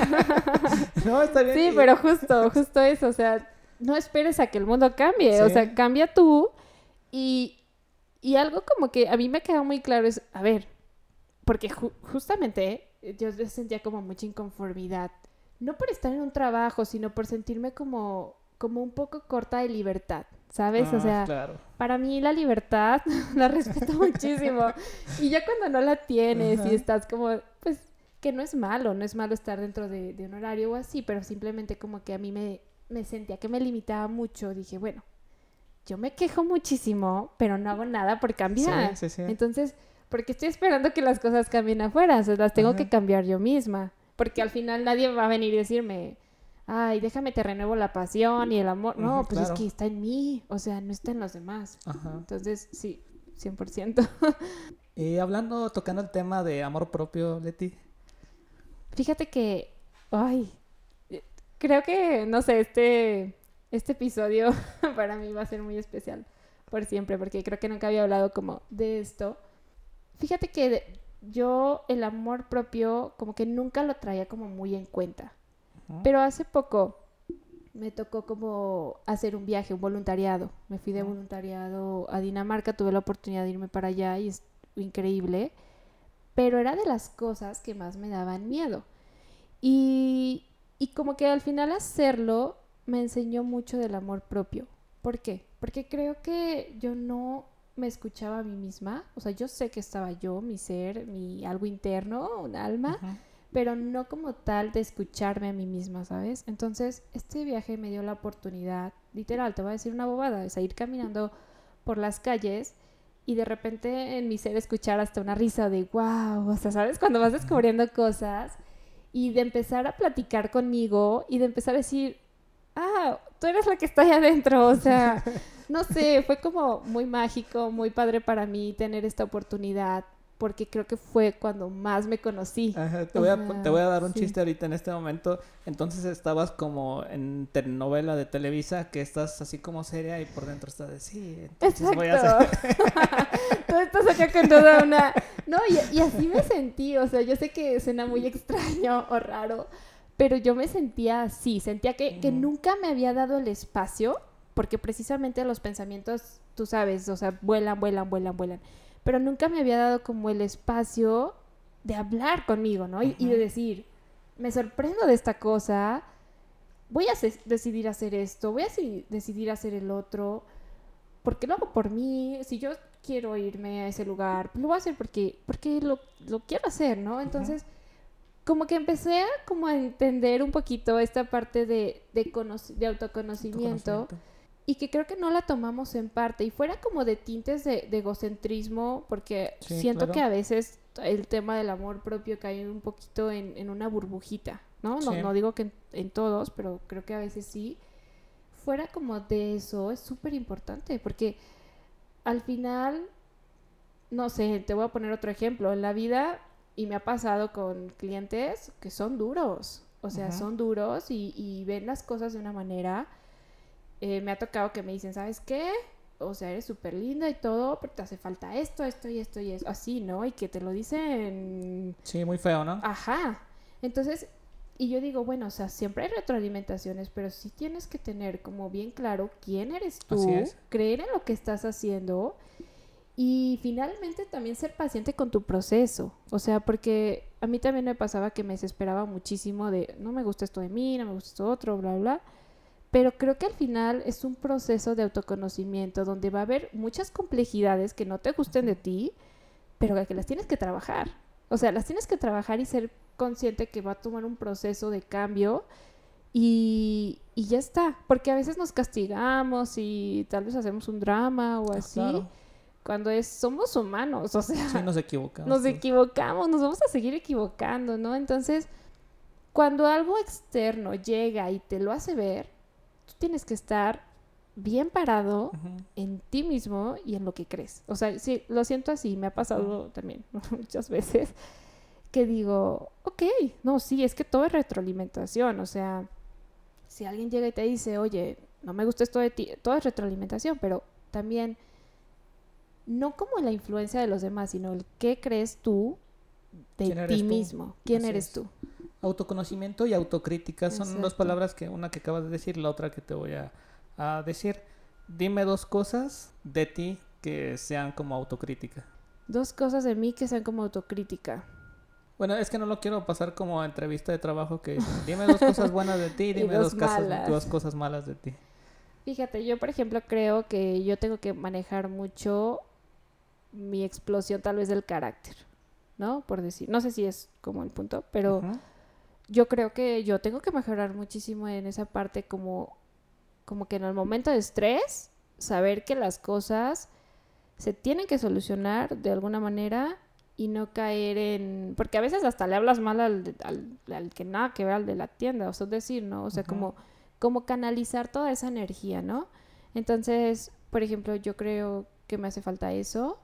No, está bien. Sí, pero justo, justo eso. O sea, no esperes a que el mundo cambie. O sea, cambia tú. Y, y algo como que a mí me queda muy claro es, a ver, porque ju- justamente yo sentía como mucha inconformidad. No por estar en un trabajo, sino por sentirme como, como un poco corta de libertad. ¿Sabes? o Ah, sea, claro. Para mí la libertad la respeto muchísimo. Y ya cuando no la tienes Ajá. y estás como, pues, que no es malo, no es malo estar dentro de, de un horario o así, pero simplemente como que a mí me, me sentía que me limitaba mucho. Dije, bueno, yo me quejo muchísimo, pero no hago nada por cambiar. Sí, sí, sí. Entonces, porque estoy esperando que las cosas cambien afuera, o sea, las tengo Ajá. que cambiar yo misma. Porque al final nadie va a venir y decirme, ay, déjame te renuevo la pasión y el amor. No, pues claro. es que está en mí, o sea, no está en los demás. Ajá. Entonces, sí, 100%. Y hablando, tocando el tema de amor propio, Leti. Fíjate que, ay, creo que, no sé, este, este episodio para mí va a ser muy especial por siempre, porque creo que nunca había hablado como de esto. Fíjate que yo el amor propio como que nunca lo traía como muy en cuenta. Pero hace poco me tocó como hacer un viaje, un voluntariado. Me fui de voluntariado a Dinamarca, tuve la oportunidad de irme para allá y es increíble. Pero era de las cosas que más me daban miedo. Y, y como que al final hacerlo me enseñó mucho del amor propio. ¿Por qué? Porque creo que yo no me escuchaba a mí misma. O sea, yo sé que estaba yo, mi ser, mi algo interno, un alma pero no como tal de escucharme a mí misma, ¿sabes? Entonces, este viaje me dio la oportunidad, literal, te voy a decir una bobada, es ir caminando por las calles y de repente en mi ser escuchar hasta una risa de wow, o sea, ¿sabes? Cuando vas descubriendo cosas y de empezar a platicar conmigo y de empezar a decir, ah, tú eres la que está ahí adentro, o sea, no sé, fue como muy mágico, muy padre para mí tener esta oportunidad porque creo que fue cuando más me conocí. Ajá, te, voy a, Ajá, te voy a dar un sí. chiste ahorita en este momento. Entonces estabas como en telenovela de Televisa, que estás así como seria y por dentro estás de sí. Entonces Exacto. voy a hacer. Todo esto saca con toda una... No, y, y así me sentí, o sea, yo sé que suena muy extraño o raro, pero yo me sentía así, sentía que, que nunca me había dado el espacio, porque precisamente los pensamientos, tú sabes, o sea, vuelan, vuelan, vuelan, vuelan, pero nunca me había dado como el espacio de hablar conmigo, ¿no? Y, y de decir, me sorprendo de esta cosa, voy a decidir hacer esto, voy a decidir hacer el otro, porque lo hago por mí. Si yo quiero irme a ese lugar, lo voy a hacer porque, porque lo, lo quiero hacer, ¿no? Entonces, como que empecé a, como a entender un poquito esta parte de, de, conoc- de autoconocimiento Autoconocimiento. Y que creo que no la tomamos en parte y fuera como de tintes de, de egocentrismo porque Sí, siento claro. que a veces el tema del amor propio cae un poquito en, en una burbujita, ¿no? No, Sí. no digo que en, en todos, pero creo que a veces sí. Fuera como de eso es súper importante porque al final, no sé, te voy a poner otro ejemplo. En la vida, y me ha pasado con clientes que son duros, o sea, Ujú. son duros y, y ven las cosas de una manera. Eh, me ha tocado que me dicen, ¿sabes qué? O sea, eres súper linda y todo, pero te hace falta esto, esto y esto y eso. Así, ¿no? Y que te lo dicen Sí, muy feo, ¿no? Ajá. Entonces, y yo digo, bueno, o sea, siempre hay retroalimentaciones, pero sí tienes que tener como bien claro quién eres tú, creer en lo que estás haciendo y finalmente también ser paciente con tu proceso. O sea, porque a mí también me pasaba que me desesperaba muchísimo de, no me gusta esto de mí, no me gusta esto otro, bla, bla. Pero creo que al final es un proceso de autoconocimiento donde va a haber muchas complejidades que no te gusten de ti, pero que las tienes que trabajar. O sea, las tienes que trabajar y ser consciente que va a tomar un proceso de cambio y, y ya está. Porque a veces nos castigamos y tal vez hacemos un drama o así. Claro. Cuando es, somos humanos, o sea, Sí, nos equivocamos. nos sí. equivocamos, nos vamos a seguir equivocando, ¿no? Entonces, cuando algo externo llega y te lo hace ver, tienes que estar bien parado en ti mismo y en lo que crees. O sea, sí, lo siento así, me ha pasado también muchas veces que digo, ok, no, sí, es que todo es retroalimentación, o sea, si alguien llega y te dice, oye, no me gusta esto de ti, todo es retroalimentación, pero también no como la influencia de los demás, sino el qué crees tú de ¿Quién eres ti tú? mismo, quién eres es. tú. Autoconocimiento y autocrítica son dos palabras que una que acabas de decir, la otra que te voy a, a decir. Dime dos cosas de ti que sean como autocrítica. Dos cosas de mí que sean como autocrítica. Bueno, es que no lo quiero pasar como a entrevista de trabajo que dime dos cosas buenas de ti, Y dime dos dos, casas- dos cosas malas de ti. Fíjate, yo por ejemplo creo que yo tengo que manejar mucho mi explosión tal vez del carácter, ¿no? Por decir, no sé si es como el punto, pero. Yo creo que yo tengo que mejorar muchísimo en esa parte como, como que en el momento de estrés, saber que las cosas se tienen que solucionar de alguna manera y no caer en... Porque a veces hasta le hablas mal al, al, al que nada que ver al de la tienda, o sea, decir, ¿no? O sea, como, como canalizar toda esa energía, ¿no? Entonces, por ejemplo, yo creo que me hace falta eso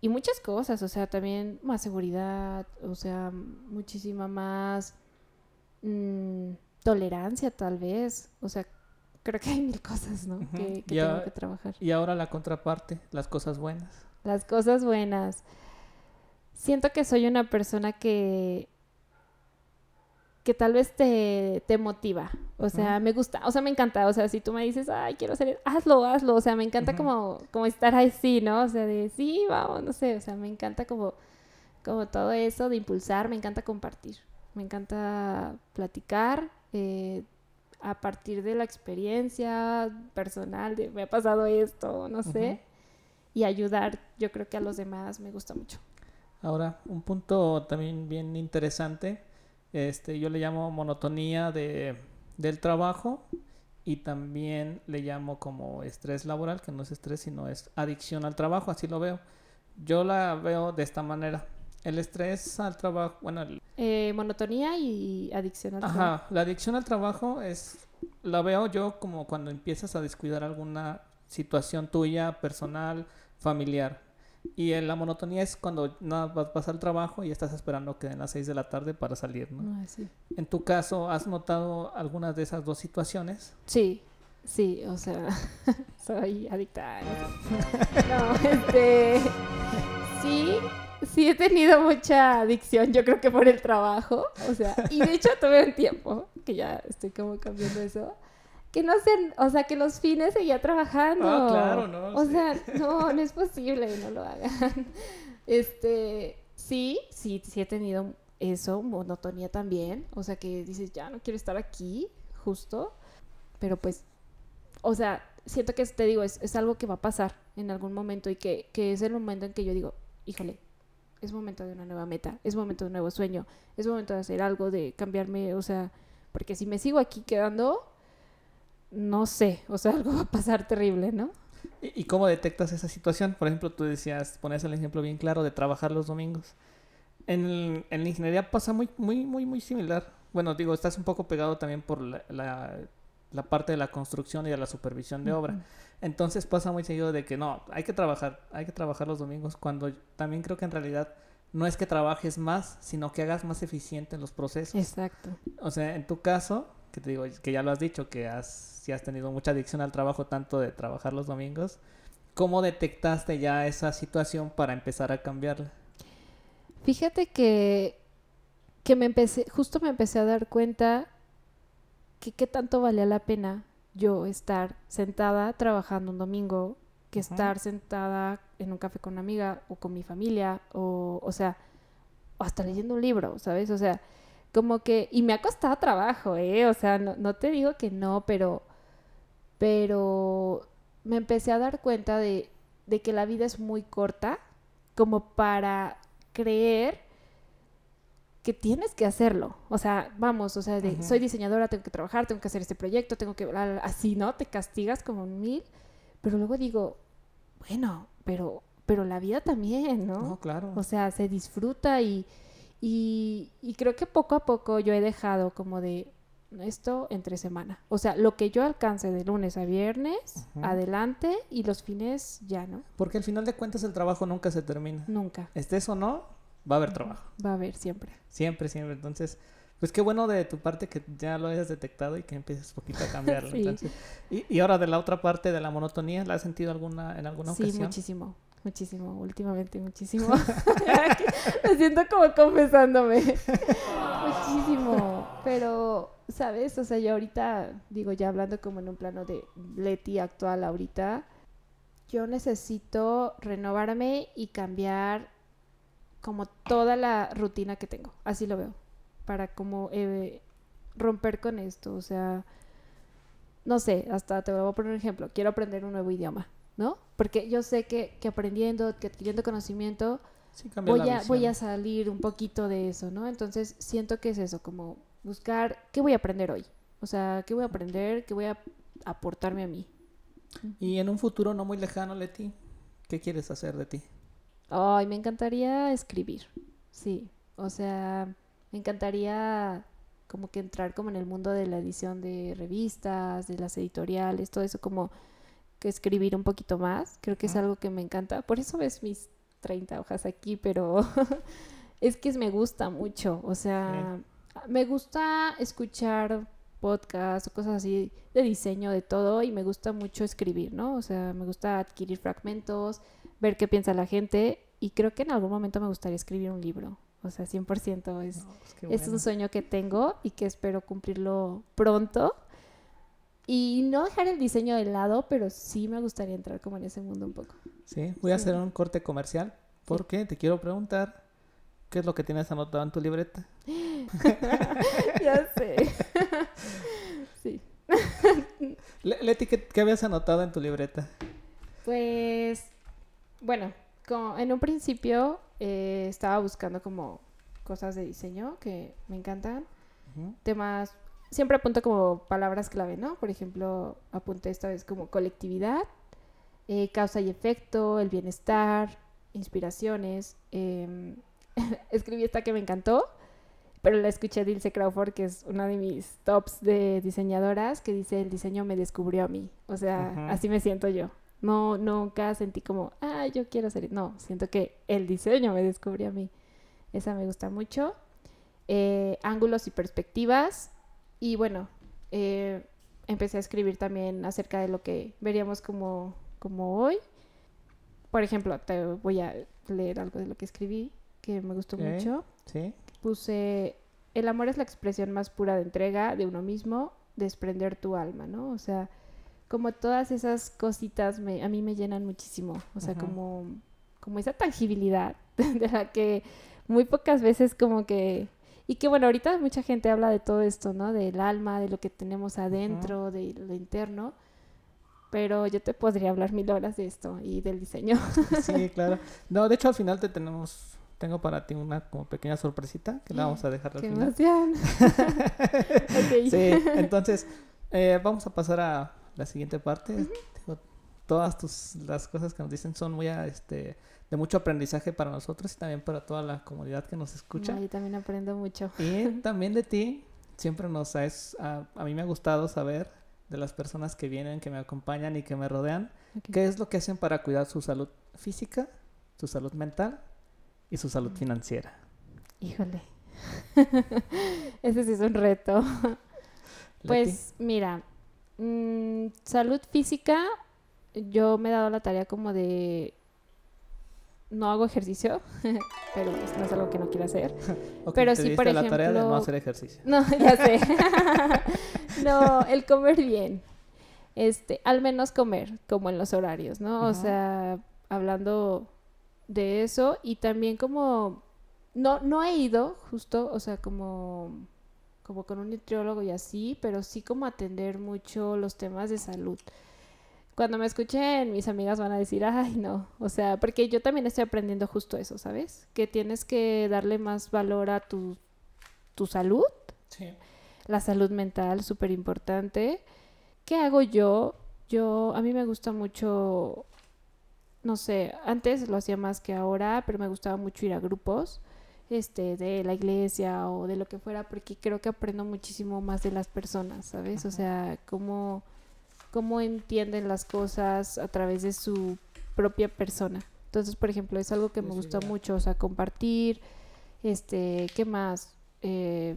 y muchas cosas, o sea, también más seguridad, o sea, muchísima más mm, tolerancia tal vez, o sea, creo que hay mil cosas, ¿no? Que, tengo que trabajar. Y ahora la contraparte, las cosas buenas. Las cosas buenas. Siento que soy una persona que que tal vez te, te motiva. O sea, me gusta, o sea, me encanta. O sea, si tú me dices, ay, quiero hacer, hazlo, hazlo. O sea, me encanta como, como estar así, ¿no? O sea, de sí, vamos, no sé. O sea, me encanta como, como todo eso de impulsar, me encanta compartir. Me encanta platicar eh, a partir de la experiencia personal de me ha pasado esto, no sé. Y ayudar, yo creo que a los demás me gusta mucho. Ahora, un punto también bien interesante, este, yo le llamo monotonía de, del trabajo y también le llamo como estrés laboral, que no es estrés, sino es adicción al trabajo, así lo veo. Yo la veo de esta manera. El estrés al trabajo, bueno, el- Eh, monotonía y adicción al trabajo. Ajá, la adicción al trabajo es, la veo yo como cuando empiezas a descuidar alguna situación tuya, personal, familiar. Y en la monotonía es cuando nada, vas, vas al trabajo y estás esperando que den las 6 de la tarde para salir, ¿no? Ay, sí. En tu caso, ¿has notado algunas de esas dos situaciones? Sí, sí, o sea, soy adicta. No, este, sí, sí he tenido mucha adicción, yo creo que por el trabajo, o sea, y de hecho tuve un tiempo, que ya estoy como cambiando eso, que no sé, o sea, que los fines seguía trabajando. Ah, claro, no, O sí. sea, no, no es posible, no lo hagan. Este, sí, sí, sí he tenido eso, monotonía también, o sea, que dices, ya no quiero estar aquí, justo, pero pues, o sea, siento que te digo, es, es algo que va a pasar. en algún momento y que, que es el momento en que yo digo, híjole, es momento de una nueva meta, es momento de un nuevo sueño, es momento de hacer algo, de cambiarme, o sea, porque si me sigo aquí quedando, no sé, o sea, algo va a pasar terrible, ¿no? ¿Y, cómo detectas esa situación? Por ejemplo, tú decías, pones el ejemplo bien claro de trabajar los domingos. En, el- en la ingeniería pasa muy, muy, muy, muy similar. Bueno, digo, estás un poco pegado también por la, la- la parte de la construcción y de la supervisión de obra. Entonces pasa muy seguido de que no, hay que trabajar, hay que trabajar los domingos, cuando también creo que en realidad no es que trabajes más, sino que hagas más eficiente los procesos. Exacto. O sea, en tu caso, que te digo, que ya lo has dicho, que has, si has tenido mucha adicción al trabajo, tanto de trabajar los domingos, ¿cómo detectaste ya esa situación para empezar a cambiarla? Fíjate que, que me empecé, justo me empecé a dar cuenta que qué tanto valía la pena yo estar sentada trabajando un domingo que estar sentada en un café con una amiga o con mi familia o, o sea, o hasta leyendo un libro, ¿sabes? O sea, como que, y me ha costado trabajo, ¿eh? O sea, no, no te digo que no, pero, pero me empecé a dar cuenta de, de que la vida es muy corta como para creer que tienes que hacerlo. O sea, vamos, o sea, de soy diseñadora, tengo que trabajar, tengo que hacer este proyecto, tengo que... Así, ¿no? Te castigas como un mil. Pero luego digo, bueno, pero, pero la vida también, ¿no? No, claro. O sea, se disfruta y, y, y creo que poco a poco yo he dejado como de esto entre semana. O sea, lo que yo alcance de lunes a viernes, adelante, y los fines ya, ¿no? Porque al final de cuentas el trabajo nunca se termina. Nunca. Estés o no, va a haber trabajo. Va a haber siempre. Siempre, siempre. Entonces, pues qué bueno de tu parte que ya lo hayas detectado y que empieces poquito a cambiarlo. Sí. Entonces, y, y ahora de la otra parte de la monotonía, ¿la has sentido alguna en alguna Sí, ocasión? muchísimo. Muchísimo, últimamente muchísimo. Me siento como confesándome. muchísimo. Pero, ¿sabes? O sea, yo ahorita, digo, ya hablando como en un plano de Leti actual ahorita, yo necesito renovarme y cambiar como toda la rutina que tengo. Así lo veo. Para como eh, romper con esto. O sea, no sé, hasta te voy a poner un ejemplo. Quiero aprender un nuevo idioma, ¿no? Porque yo sé que, que aprendiendo, que adquiriendo conocimiento, Sí, voy a, voy a salir un poquito de eso, ¿no? Entonces siento que es eso, como buscar qué voy a aprender hoy. O sea, qué voy a aprender, qué voy a aportarme a mí. Y en un futuro no muy lejano, Leti, ¿qué quieres hacer de ti? Ay, me encantaría escribir. Sí, o sea, me encantaría como que entrar como en el mundo de la edición de revistas, de las editoriales, todo eso como que escribir un poquito más. Creo que es algo que me encanta. Por eso ves mis 30 hojas aquí, pero es que me gusta mucho. O sea, me gusta escuchar podcasts o cosas así de diseño, de todo, y me gusta mucho escribir, ¿no? O sea, me gusta adquirir fragmentos, ver qué piensa la gente, y creo que en algún momento me gustaría escribir un libro. O sea, 100% es, No, pues es un sueño que tengo y que espero cumplirlo pronto. Y no dejar el diseño de lado, pero sí me gustaría entrar como en ese mundo un poco. Sí, voy a Sí. hacer un corte comercial porque te quiero preguntar qué es lo que tienes anotado en tu libreta. ya sé. sí. Le- Leti, ¿qué, qué habías anotado en tu libreta? Pues, bueno, como en un principio eh, estaba buscando como cosas de diseño que me encantan. Temas, siempre apunto como palabras clave, ¿no? Por ejemplo, apunté esta vez como colectividad, eh, causa y efecto, el bienestar, inspiraciones. em, escribí esta que me encantó, pero la escuché de Ilse Crawford, que es una de mis tops de diseñadoras, que dice, el diseño me descubrió a mí. O sea, así me siento yo. No, nunca sentí como, ah, yo quiero hacer... No, siento que el diseño me descubrió a mí. Esa me gusta mucho. Eh, ángulos y perspectivas. Y bueno, eh, empecé a escribir también acerca de lo que veríamos como, como hoy. Por ejemplo, te voy a leer algo de lo que escribí, que me gustó mucho Sí. puse, el amor es la expresión más pura de entrega de uno mismo, desprender tu alma, ¿no? O sea, como todas esas cositas me, a mí me llenan muchísimo, o sea, como, como esa tangibilidad de la que muy pocas veces como que... Y que bueno, ahorita mucha gente habla de todo esto, ¿no? Del alma, de lo que tenemos adentro, de lo interno. pero yo te podría hablar mil horas de esto y del diseño. Sí, claro. No, de hecho al final te tenemos, tengo para ti una como pequeña sorpresita que la vamos a dejar al ¡Qué final. emoción! Ok. Sí, entonces eh, vamos a pasar a la siguiente parte. Digo, todas tus, las cosas que nos dicen son muy ah, este, de mucho aprendizaje para nosotros y también para toda la comunidad que nos escucha. No, yo también aprendo mucho. Y también de ti, siempre nos ha, es- a, a mí me ha gustado saber de las personas que vienen, que me acompañan y que me rodean, qué es lo que hacen para cuidar su salud física, su salud mental y su salud financiera. Híjole. Ese sí es un reto. Pues mira, mm, salud física, yo me he dado la tarea como de... No hago ejercicio, pero pues no es algo que no quiera hacer. Pero sí, por la tarea de no ejemplo- hacer ejercicio. No, ya sé. no, el comer bien. Este, al menos comer, como en los horarios, ¿no? O sea, hablando de eso y también como no no he ido justo, o sea, como como con un nutriólogo y así, pero sí como atender mucho los temas de salud. Cuando me escuchen, mis amigas van a decir, ay, no, o sea, porque yo también estoy aprendiendo justo eso, ¿sabes? Que tienes que darle más valor a tu, tu salud Sí. la salud mental, súper importante. ¿Qué hago yo? Yo, a mí me gusta mucho, no sé, antes lo hacía más que ahora, pero me gustaba mucho ir a grupos, este, de la iglesia o de lo que fuera, porque creo que aprendo muchísimo más de las personas, ¿sabes? O Ajá. sea, cómo, cómo entienden las cosas a través de su propia persona. Entonces, por ejemplo, es algo que me su gusta idea. mucho, o sea, compartir, este, ¿qué más? Eh,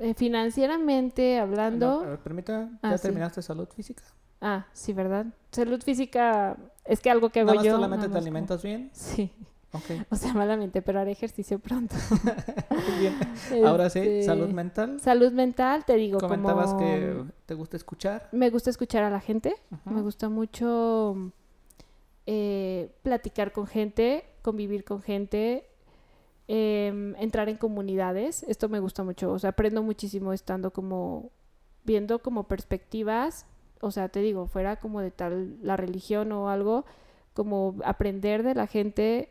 eh, financieramente No, hablando. a ver, permítame, Ah, ¿ya sí. terminaste salud física? Ah, sí, ¿verdad? Salud física es que algo que hago Nada más yo. solamente te alimentas bien. Sí, O sea, malamente, pero haré ejercicio pronto. bien. Ahora sí, Este, salud mental. Salud mental, te digo, Comentabas como que te gusta escuchar. me gusta escuchar a la gente, me gusta mucho eh, platicar con gente, convivir con gente, em, entrar en comunidades. Esto me gusta mucho, o sea, aprendo muchísimo estando como viendo como perspectivas, o sea, te digo, fuera como de tal la religión o algo, como aprender de la gente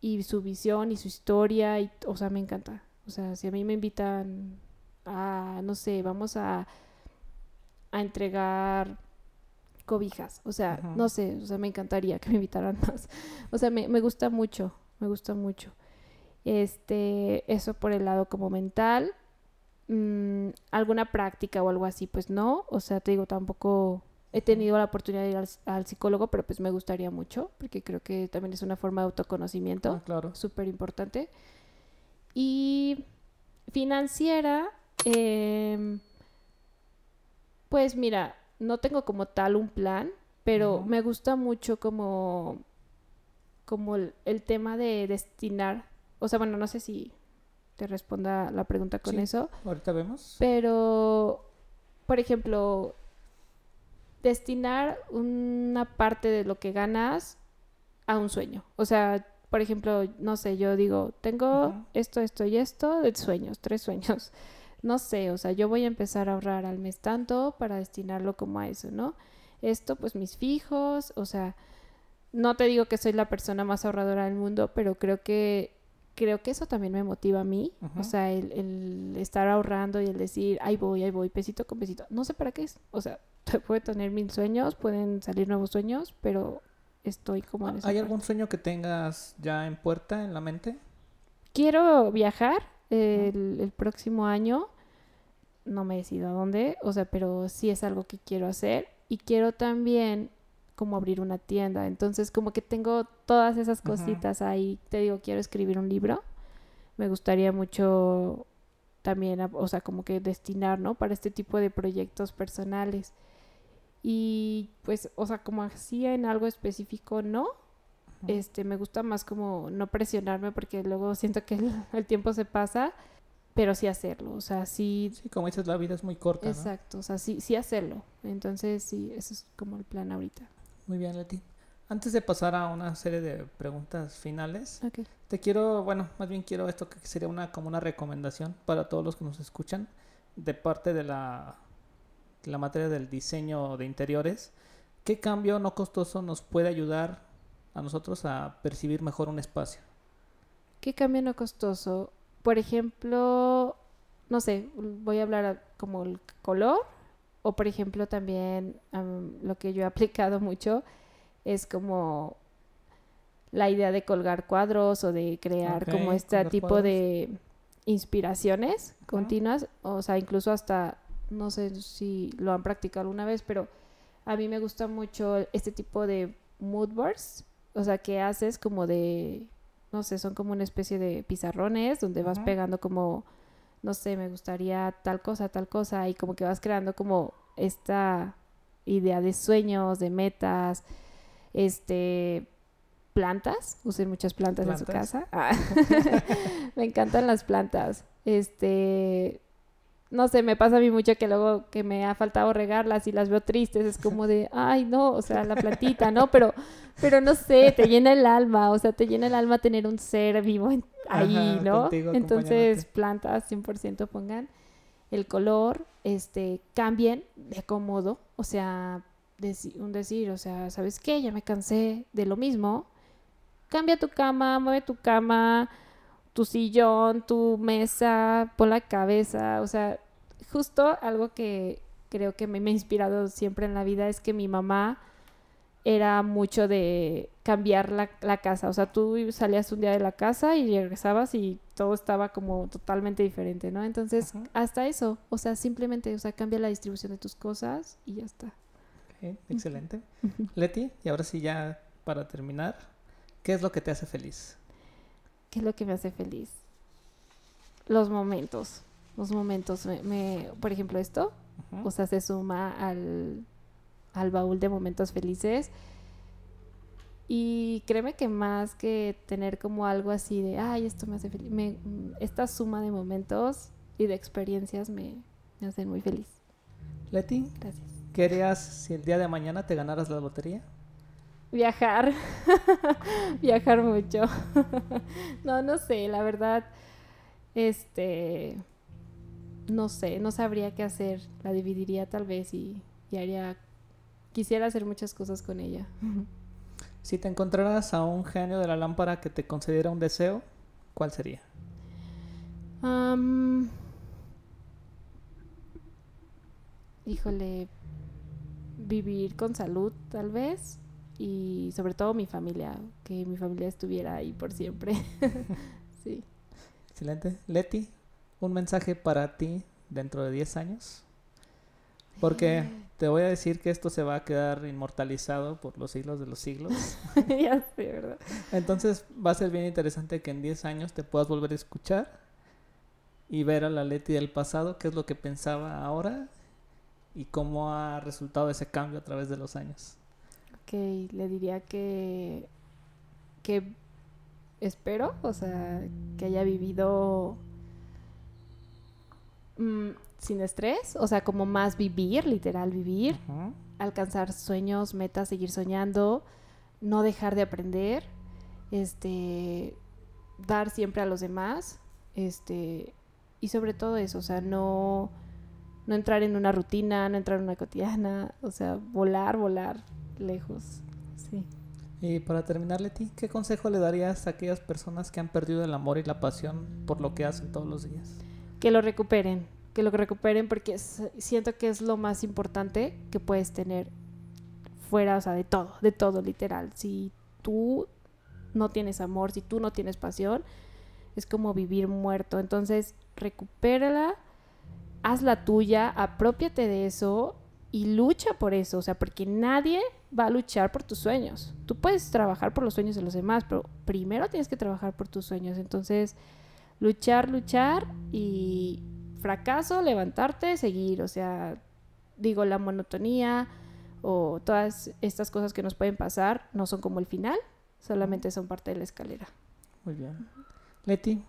y su visión y su historia, y, o sea, me encanta. O sea, si a mí me invitan a, no sé, vamos a, a entregar cobijas, o sea, no sé, o sea, me encantaría que me invitaran más. O sea, me, me gusta mucho, me gusta mucho. Este, eso por el lado como mental. Mm, alguna práctica o algo así, pues no. O sea, te digo, tampoco he tenido la oportunidad de ir al, al psicólogo, pero pues me gustaría mucho, porque creo que también es una forma de autoconocimiento Ah, claro. súper importante. Y financiera, em, pues mira, no tengo como tal un plan, pero me gusta mucho como, como el, el tema de destinar. O sea, bueno, no sé si te responda la pregunta con Sí. eso, Ahorita vemos. pero, por ejemplo, destinar una parte de lo que ganas a un sueño. O sea, por ejemplo, no sé, yo digo, tengo esto, esto y esto de sueños, tres sueños. No sé, o sea, yo voy a empezar a ahorrar al mes tanto para destinarlo como a eso, ¿no? Esto, pues mis fijos, o sea, no te digo que soy la persona más ahorradora del mundo, pero creo que creo que eso también me motiva a mí, o sea, el, el estar ahorrando y el decir, ahí voy, ahí voy, pesito con pesito. No sé para qué es, o sea, puede tener mil sueños, pueden salir nuevos sueños, pero estoy como en esa ¿Hay parte. algún sueño que tengas ya en puerta, en la mente? Quiero viajar el, el próximo año. No me decido a dónde, o sea, pero sí es algo que quiero hacer. Y quiero también como abrir una tienda. Entonces, como que tengo todas esas cositas ahí. Te digo, quiero escribir un libro. Me gustaría mucho también, o sea, como que destinar, ¿no? Para este tipo de proyectos personales. Y pues, o sea, como así en algo específico, no. Este, me gusta más como no presionarme porque luego siento que el, el tiempo se pasa, pero sí hacerlo, o sea, sí, Sí, como dices, la vida es muy corta, ¿no? exacto, o sea, sí, sí hacerlo. Entonces, sí, ese es como el plan ahorita. Muy bien, Leti. Antes de pasar a una serie de preguntas finales, te quiero, bueno, más bien quiero esto que sería una como una recomendación para todos los que nos escuchan de parte de la, la materia del diseño de interiores. ¿qué cambio no costoso nos puede ayudar a nosotros a percibir mejor un espacio? ¿Qué cambio no costoso? Por ejemplo, no sé, voy a hablar como el color o por ejemplo también lo que yo he aplicado mucho es como la idea de colgar cuadros o de crear como este tipo de inspiraciones continuas, o sea, incluso hasta, no sé si lo han practicado alguna vez, pero a mí me gusta mucho este tipo de mood boards, o sea, que haces como de, no sé, son como una especie de pizarrones donde vas pegando como, no sé, me gustaría tal cosa, tal cosa, y como que vas creando como esta idea de sueños, de metas, este, plantas, usen muchas plantas, en su casa. Ah. me encantan las plantas. Este, no sé, me pasa a mí mucho que luego que me ha faltado regarlas y las veo tristes, es como de, ay, no, o sea, la plantita, ¿no? Pero, pero no sé, te llena el alma, o sea, te llena el alma tener un ser vivo ahí, ¿no? Entonces, plantas 100% pongan el color, este, cambien de cómodo, o sea, un decir, o sea, ¿sabes qué? Ya me cansé de lo mismo, cambia tu cama, mueve tu cama, tu sillón, tu mesa, pon la cabeza, o sea, justo algo que creo que me, ha inspirado siempre en la vida es que mi mamá era mucho de cambiar la, casa, o sea, tú salías un día de la casa y regresabas y todo estaba como totalmente diferente, ¿no? Entonces, hasta eso, o sea, simplemente, o sea, cambia la distribución de tus cosas y ya está. excelente. Leti, y ahora sí ya para terminar, ¿Qué es lo que te hace feliz? ¿Qué es lo que me hace feliz? Los momentos. Los momentos. Me, por ejemplo, esto, o sea, se suma al, al baúl de momentos felices. Y créeme que más que tener como algo así de, ay, esto me hace feliz, me, esta suma de momentos y de experiencias me, me hacen muy feliz. Leti, gracias. ¿Qué harías si el día de mañana te ganaras la lotería? Viajar. Viajar mucho. no, no sé, la verdad. Este. No sé, no sabría qué hacer. La dividiría tal vez y, haría. Quisiera hacer muchas cosas con ella. si te encontraras a un genio de la lámpara que te concediera un deseo, ¿cuál sería? híjole, vivir con salud, tal vez y sobre todo mi familia, que mi familia estuviera ahí por siempre. sí. Excelente. Leti, un mensaje para ti dentro de 10 años. Porque te voy a decir que esto se va a quedar inmortalizado por los siglos de los siglos. ya sé, ¿verdad? Entonces va a ser bien interesante que en 10 años te puedas volver a escuchar y ver a la Leti del pasado, qué es lo que pensaba ahora y cómo ha resultado ese cambio a través de los años que le diría que, que espero, o sea, que haya vivido mm, sin estrés, o sea, como más vivir, literal vivir, alcanzar sueños, metas, seguir soñando, no dejar de aprender, este, dar siempre a los demás, este, y sobre todo eso, o sea, no, no entrar en una rutina, no entrar en una cotidiana, o sea, volar, volar, lejos. Sí. Y para terminar, Leti, ¿qué consejo le darías a aquellas personas que han perdido el amor y la pasión por lo que hacen todos los días? Que lo recuperen, que lo recuperen porque siento que es lo más importante que puedes tener fuera, o sea, de todo, de todo, literal. Si tú no tienes amor, si tú no tienes pasión, es como vivir muerto. Entonces, recupérala, haz la tuya, apropiate de eso y lucha por eso, o sea, porque nadie va a luchar por tus sueños. Tú puedes trabajar por los sueños de los demás, pero primero tienes que trabajar por tus sueños. Entonces, luchar, luchar y fracaso, levantarte, seguir, o sea, digo, la monotonía o todas estas cosas que nos pueden pasar no son como el final, solamente son parte de la escalera. Muy bien. Leti,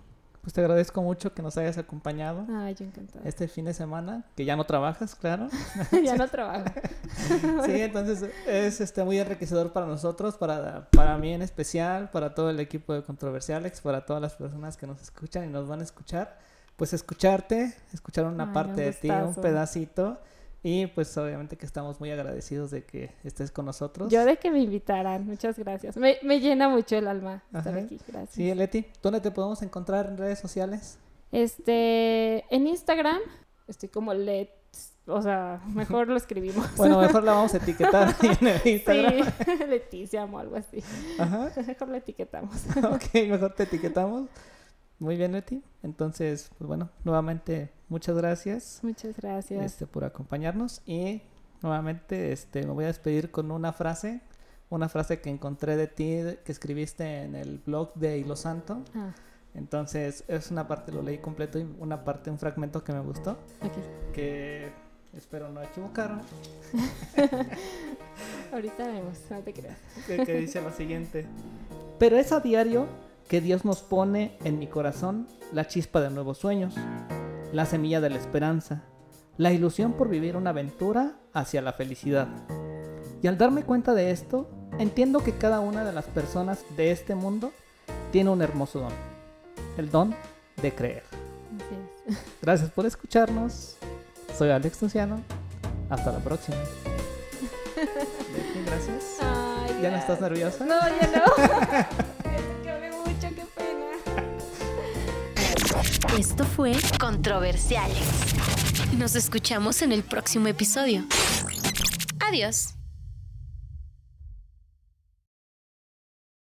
pues te agradezco mucho que nos hayas acompañado. Ay, yo encantada. Este fin de semana, que ya no trabajas, claro. ya no trabajo. sí, entonces es este, muy enriquecedor para nosotros, para, para mí en especial, para todo el equipo de Controversialex, para todas las personas que nos escuchan y nos van a escuchar. Pues escucharte, escuchar una parte de ti, un pedacito, Y pues obviamente que estamos muy agradecidos de que estés con nosotros. Yo de que me invitaran, muchas gracias. Me, me llena mucho el alma estar aquí, gracias. Sí, Leti, ¿dónde te podemos encontrar en redes sociales? Este, en Instagram estoy como let, o sea, mejor lo escribimos. Bueno, mejor la vamos a etiquetar en el Instagram. Sí, Leticia o algo así. Ajá. Mejor lo etiquetamos. Ok, mejor te etiquetamos. Muy bien, Leti. Entonces, pues bueno, nuevamente muchas gracias. Muchas gracias. este, por acompañarnos y nuevamente este, me voy a despedir con una frase, una frase que encontré de ti, que escribiste en el blog de Hilo Santo. Ah, Entonces es una parte, lo leí completo y una parte, un fragmento que me gustó, ok. que espero no equivocarme, Ahorita vemos, no te creas. que dice lo siguiente. Pero es a diario que Dios nos pone en mi corazón la chispa de nuevos sueños, la semilla de la esperanza, la ilusión por vivir una aventura hacia la felicidad. Y al darme cuenta de esto, entiendo que cada una de las personas de este mundo tiene un hermoso don, el don de creer. Así es. Gracias por escucharnos. Soy Alex Luciano. Hasta la próxima. Gracias. Ay, ¿Ya no estás nerviosa? No, ya no. Esto fue Controversiales. Nos escuchamos en el próximo episodio. Adiós.